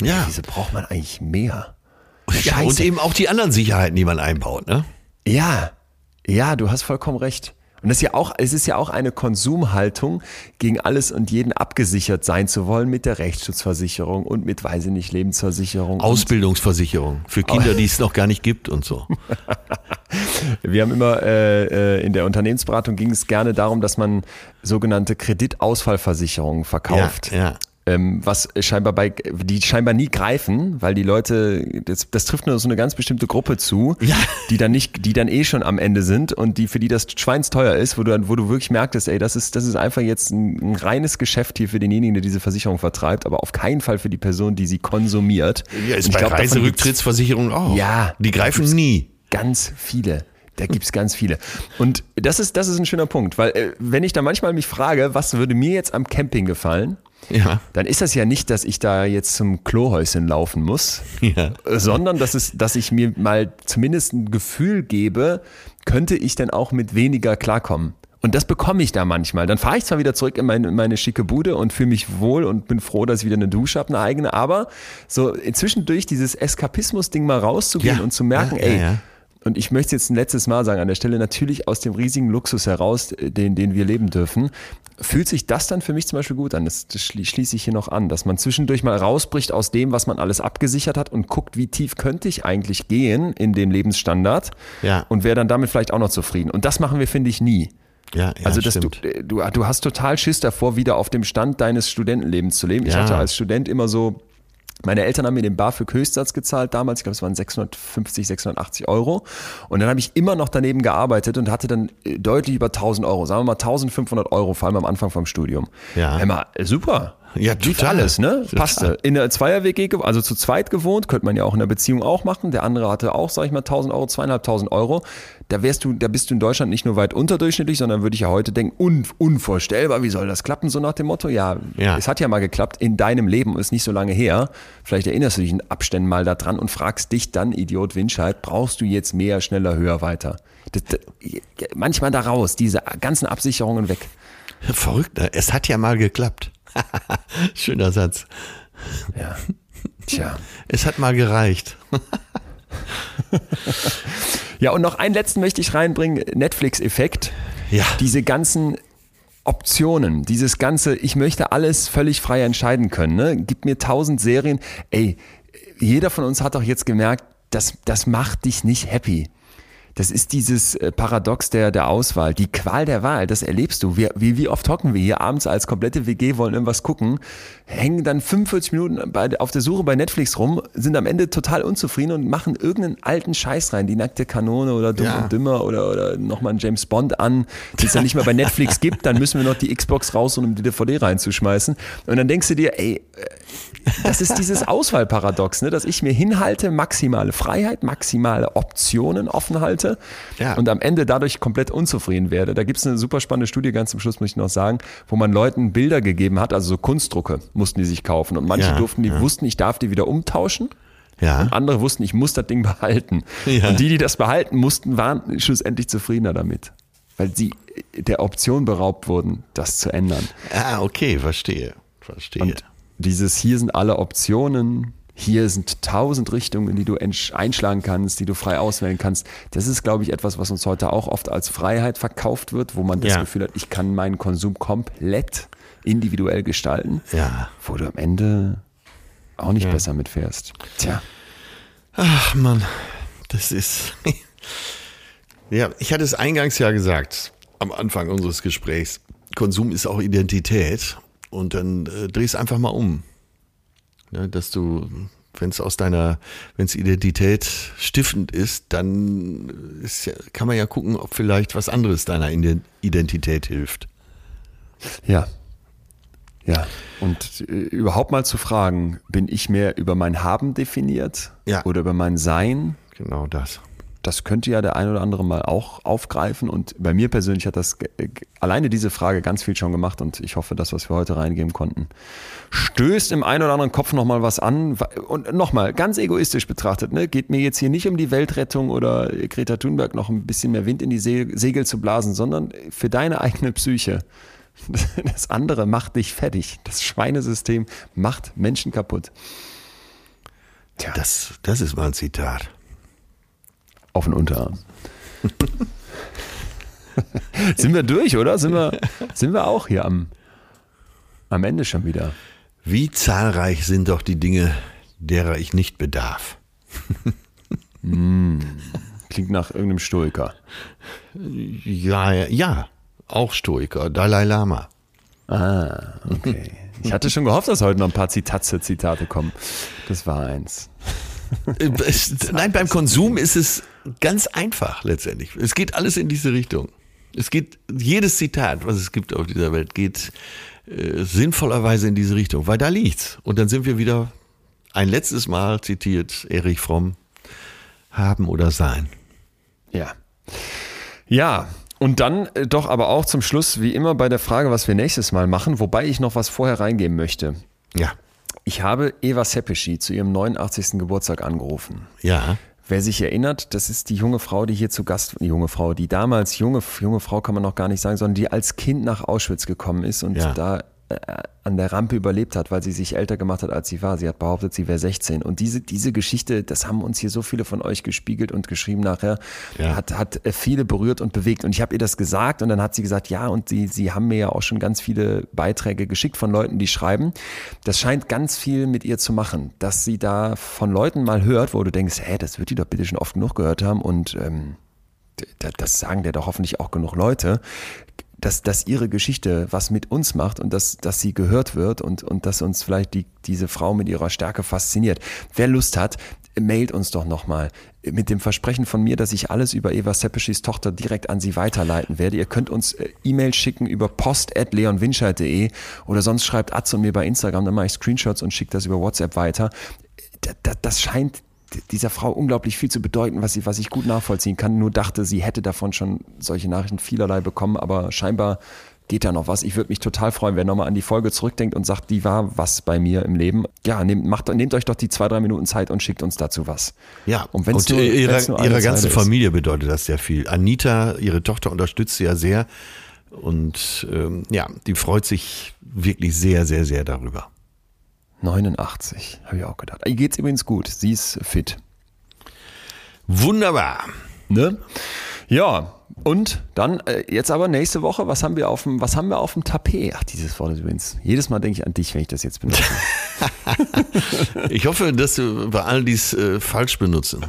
Ja. Diese braucht man eigentlich mehr. Ja, und eben auch die anderen Sicherheiten, die man einbaut, ne? Ja. Ja, du hast vollkommen recht. Und das ist ja auch, es ist ja auch eine Konsumhaltung, gegen alles und jeden abgesichert sein zu wollen mit der Rechtsschutzversicherung und mit, weiß ich nicht, Lebensversicherung. Ausbildungsversicherung für Kinder, die es noch gar nicht gibt und so. Wir haben immer äh, äh, in der Unternehmensberatung ging es gerne darum, dass man sogenannte Kreditausfallversicherungen verkauft. Ja, ja ähm, was scheinbar bei, die scheinbar nie greifen, weil die Leute, das, das trifft nur so eine ganz bestimmte Gruppe zu, ja. die dann nicht, die dann eh schon am Ende sind und die für die das schweinsteuer ist, wo du dann, wo du wirklich merkst, ey, das ist, das ist einfach jetzt ein, ein reines Geschäft hier für denjenigen, der diese Versicherung vertreibt, aber auf keinen Fall für die Person, die sie konsumiert. Ja, ist bei glaub, Reiserücktrittsversicherung auch. Ja. Die greifen nie. Ganz viele. Da gibt's ganz viele. Und das ist, das ist ein schöner Punkt, weil äh, wenn ich da manchmal mich frage, was würde mir jetzt am Camping gefallen, ja. dann ist das ja nicht, dass ich da jetzt zum Klohäuschen laufen muss, ja. sondern dass, es, dass ich mir mal zumindest ein Gefühl gebe, könnte ich denn auch mit weniger klarkommen. Und das bekomme ich da manchmal. Dann fahre ich zwar wieder zurück in meine, in meine schicke Bude und fühle mich wohl und bin froh, dass ich wieder eine Dusche habe, eine eigene. Aber so zwischendurch dieses Eskapismus-Ding mal rauszugehen ja. und zu merken, ey, und ich möchte jetzt ein letztes Mal sagen, an der Stelle natürlich aus dem riesigen Luxus heraus, den, den wir leben dürfen, fühlt sich das dann für mich zum Beispiel gut an. Das, das schließe ich hier noch an, dass man zwischendurch mal rausbricht aus dem, was man alles abgesichert hat und guckt, wie tief könnte ich eigentlich gehen in den Lebensstandard ja. und wäre dann damit vielleicht auch noch zufrieden. Und das machen wir, finde ich, nie. Ja, ja, also dass du, stimmt. du, du hast total Schiss davor, wieder auf dem Stand deines Studentenlebens zu leben. Ich Ja. hatte als Student immer so, meine Eltern haben mir den BAföG-Höchstsatz gezahlt damals, ich glaube es waren 650, 680 Euro. Und dann habe ich immer noch daneben gearbeitet und hatte dann äh, deutlich über 1000 Euro, sagen wir mal 1500 Euro, vor allem am Anfang vom Studium. Ja. Äh, super. Ja, total. alles, ne? Total. Passte. In der Zweier-WG, also zu zweit gewohnt, könnte man ja auch in der Beziehung auch machen. Der andere hatte auch, sag ich mal, 1000 Euro, zweieinhalbtausend Euro. Da wärst du, da bist du in Deutschland nicht nur weit unterdurchschnittlich, sondern würde ich ja heute denken, un, unvorstellbar, wie soll das klappen? So nach dem Motto, ja, Ja. es hat ja mal geklappt in deinem Leben, ist nicht so lange her. Vielleicht erinnerst du dich in Abständen mal daran und fragst dich dann, Idiot Winscheid, brauchst du jetzt mehr, schneller, höher, weiter? Das, das, manchmal da raus, diese ganzen Absicherungen weg. Verrückt, ne? Es hat ja mal geklappt. Schöner Satz. Ja. Tja. Es hat mal gereicht. Ja, und noch einen letzten möchte ich reinbringen, Netflix-Effekt. Ja. Diese ganzen Optionen, dieses ganze, ich möchte alles völlig frei entscheiden können. Ne? Gib mir tausend Serien. Ey, jeder von uns hat doch jetzt gemerkt, das, das macht dich nicht happy. Das ist dieses äh, Paradox der, der Auswahl, die Qual der Wahl, das erlebst du. Wir, wie, wie oft hocken wir hier abends als komplette WG, wollen irgendwas gucken, hängen dann 45 Minuten bei, auf der Suche bei Netflix rum, sind am Ende total unzufrieden und machen irgendeinen alten Scheiß rein, die nackte Kanone oder Dumm Ja. und Dümmer oder, oder nochmal einen James Bond an, die es dann nicht mehr bei Netflix gibt, dann müssen wir noch die Xbox raus, um die DVD reinzuschmeißen. Und dann denkst du dir, ey, äh, das ist dieses Auswahlparadox, ne, dass ich mir hinhalte, maximale Freiheit, maximale Optionen offen halte Ja. und am Ende dadurch komplett unzufrieden werde. Da gibt es eine super spannende Studie, ganz zum Schluss muss ich noch sagen, wo man Leuten Bilder gegeben hat, also so Kunstdrucke mussten die sich kaufen und manche Ja, durften, die ja. wussten, ich darf die wieder umtauschen. Ja. Und andere wussten, ich muss das Ding behalten. Ja. Und die, die das behalten mussten, waren schlussendlich zufriedener damit. Weil sie der Option beraubt wurden, das zu ändern. Ah, okay, verstehe. Verstehe. Und dieses hier sind alle Optionen, hier sind tausend Richtungen, in die du einschlagen kannst, die du frei auswählen kannst. Das ist, glaube ich, etwas, was uns heute auch oft als Freiheit verkauft wird, wo man das Ja. Gefühl hat, ich kann meinen Konsum komplett individuell gestalten, Ja. wo du am Ende auch nicht besser mitfährst. Tja, Ach Mann, das ist. ja, ich hatte es eingangs ja gesagt, am Anfang unseres Gesprächs. Konsum ist auch Identität. Und dann äh, dreh es einfach mal um. Ja, dass du, wenn es aus deiner, wenn es Identität stiftend ist, dann ist kann man ja gucken, ob vielleicht was anderes deiner Ide- Identität hilft. Ja. Ja. Und äh, überhaupt mal zu fragen, bin ich mehr über mein Haben definiert Ja. oder über mein Sein? Genau das. Das könnte ja der ein oder andere mal auch aufgreifen. Und bei mir persönlich hat das ge- alleine diese Frage ganz viel schon gemacht. Und ich hoffe, das, was wir heute reingeben konnten, stößt im einen oder anderen Kopf nochmal was an. Und nochmal, ganz egoistisch betrachtet, ne, geht mir jetzt hier nicht um die Weltrettung oder Greta Thunberg noch ein bisschen mehr Wind in die Se Segel zu blasen, sondern für deine eigene Psyche. Das andere macht dich fertig. Das Schweinesystem macht Menschen kaputt. Tja, Das, das ist mal ein Zitat. Auf den Unterarm. sind wir durch, oder? Sind wir, sind wir auch hier am, am Ende schon wieder? Wie zahlreich sind doch die Dinge, derer ich nicht bedarf. Klingt nach irgendeinem Stoiker. Ja, ja, ja, auch Stoiker, Dalai Lama. Ah, okay. Ich hatte schon gehofft, dass heute noch ein paar Zitatze, Zitate kommen. Das war eins. Äh, Nein, beim Konsum ist es ganz einfach letztendlich. Es geht alles in diese Richtung. Es geht, jedes Zitat, was es gibt auf dieser Welt, geht äh, sinnvollerweise in diese Richtung, weil da liegt's. Und dann sind wir wieder ein letztes Mal zitiert, Erich Fromm, haben oder sein. Ja. Ja, und dann äh, doch aber auch zum Schluss, wie immer, bei der Frage, was wir nächstes Mal machen, wobei ich noch was vorher reingeben möchte. Ja, Ich habe Eva Seppischi zu ihrem 89. Geburtstag angerufen. ja, Wer sich erinnert, das ist die junge Frau, die hier zu Gast, die junge Frau, die damals, junge, junge Frau kann man noch gar nicht sagen, sondern die als Kind nach Auschwitz gekommen ist und Ja. da an der Rampe überlebt hat, weil sie sich älter gemacht hat, als sie war. Sie hat behauptet, sie wäre 16. Und diese, diese Geschichte, das haben uns hier so viele von euch gespiegelt und geschrieben nachher, Ja. hat, hat äh, viele berührt und bewegt. Und ich habe ihr das gesagt und dann hat sie gesagt, ja, und sie, sie haben mir ja auch schon ganz viele Beiträge geschickt von Leuten, die schreiben. Das scheint ganz viel mit ihr zu machen, dass sie da von Leuten mal hört, wo du denkst, hä, das wird die doch bitte schon oft genug gehört haben und ähm, das sagen dir doch hoffentlich auch genug Leute, dass, dass ihre Geschichte was mit uns macht und dass, dass sie gehört wird und, und dass uns vielleicht die, diese Frau mit ihrer Stärke fasziniert. Wer Lust hat, mailt uns doch nochmal mit dem Versprechen von mir, dass ich alles über Eva Seppischis Tochter direkt an sie weiterleiten werde. Ihr könnt uns äh, E-Mail schicken über post.leonwinscheid.de oder sonst schreibt Atze und mir bei Instagram, dann mache ich Screenshots und schicke das über WhatsApp weiter. Da- da- Das scheint dieser Frau unglaublich viel zu bedeuten, was, sie, was ich gut nachvollziehen kann. Nur dachte, sie hätte davon schon solche Nachrichten vielerlei bekommen, aber scheinbar geht da noch was. Ich würde mich total freuen, wer nochmal an die Folge zurückdenkt und sagt, die war was bei mir im Leben. Ja, nehmt, macht, nehmt euch doch die zwei, drei Minuten Zeit und schickt uns dazu was. Ja, Und wenn's nur- ihrer, nur ihrer ganzen ist. Familie bedeutet das sehr viel. Anita, ihre Tochter, unterstützt sie ja sehr. Und ähm, ja, die freut sich wirklich sehr, sehr, sehr darüber. 89, habe ich auch gedacht. Ihr geht's übrigens gut. Sie ist fit. Wunderbar. Ne? Ja, und dann äh, jetzt aber nächste Woche, was haben wir auf dem, was haben wir auf dem Tapet? Ach, dieses Wort ist übrigens. Jedes Mal denke ich an dich, wenn ich das jetzt benutze. Ich hoffe, dass du bei all dies äh, falsch benutzen.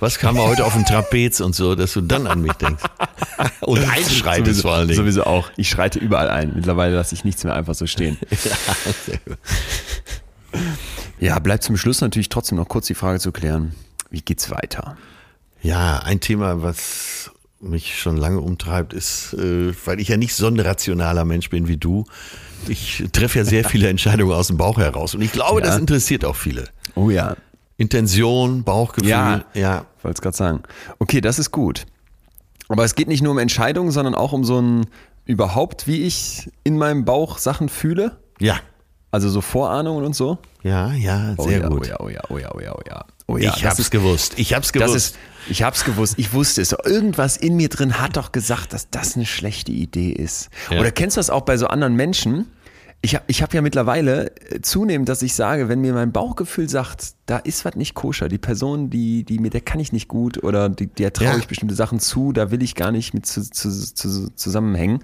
Was kam heute auf dem Trapez und so, dass du dann an mich denkst? und einschreitest vor allen Dingen. Sowieso auch. Ich schreite überall ein. Mittlerweile lasse ich nichts mehr einfach so stehen. Ja, sehr gut. Ja, bleibt zum Schluss natürlich trotzdem noch kurz die Frage zu klären. Wie geht's weiter? Ja, ein Thema, was mich schon lange umtreibt, ist, äh, weil ich ja nicht so ein rationaler Mensch bin wie du. Ich treffe ja sehr viele Entscheidungen aus dem Bauch heraus und ich glaube, Ja. das interessiert auch viele. Oh ja. Intention, Bauchgefühl, Ja. ja. Wollte es gerade sagen. Okay, das ist gut. Aber es geht nicht nur um Entscheidungen, sondern auch um so ein überhaupt, wie ich in meinem Bauch Sachen fühle. Ja, Also so Vorahnungen und so. ja, ja, sehr oh ja, gut. Oh ja, oh ja, oh ja, oh ja, oh ja. Oh ich hab's ist, gewusst. Ich hab's gewusst. ist, ich hab's gewusst, ich wusste es. Irgendwas in mir drin hat doch gesagt, dass das eine schlechte Idee ist. Ja. Oder kennst du das auch bei so anderen Menschen? Ich habe ich hab ja mittlerweile äh, zunehmend, dass ich sage, wenn mir mein Bauchgefühl sagt, da ist was nicht koscher, die Person, die, die mit der kann ich nicht gut oder die, der traue Ja. ich bestimmte Sachen zu, da will ich gar nicht mit zu, zu, zu, zusammenhängen,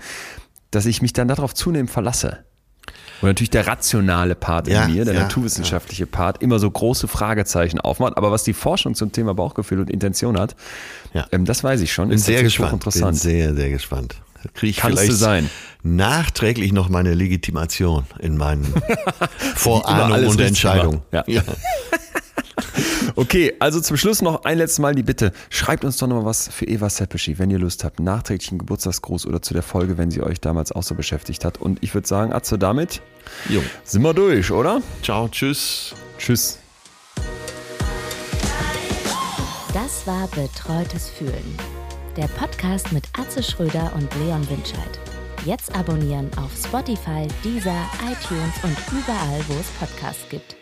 dass ich mich dann darauf zunehmend verlasse. Und natürlich der rationale Part Ja, in mir, der ja, naturwissenschaftliche Part, immer so große Fragezeichen aufmacht. Aber was die Forschung zum Thema Bauchgefühl und Intention hat, Ja. ähm, das weiß ich schon. Bin ist sehr gespannt. Bin hochinteressant. sehr, sehr gespannt. Kriege ich Kannst vielleicht sein. nachträglich noch meine Legitimation in meinen Vorahnungen und Entscheidungen. Ja. Okay, also zum Schluss noch ein letztes Mal die Bitte. Schreibt uns doch noch mal was für Eva Seppeschi, wenn ihr Lust habt. Nachträglichen Geburtstagsgruß oder zu der Folge, wenn sie euch damals auch so beschäftigt hat. Und ich würde sagen, Atze, damit Jo. sind wir durch, oder? Ciao, tschüss. Tschüss. Das war Betreutes Fühlen. Der Podcast mit Atze Schröder und Leon Winscheid. Jetzt abonnieren auf Spotify, Deezer, iTunes und überall, wo es Podcasts gibt.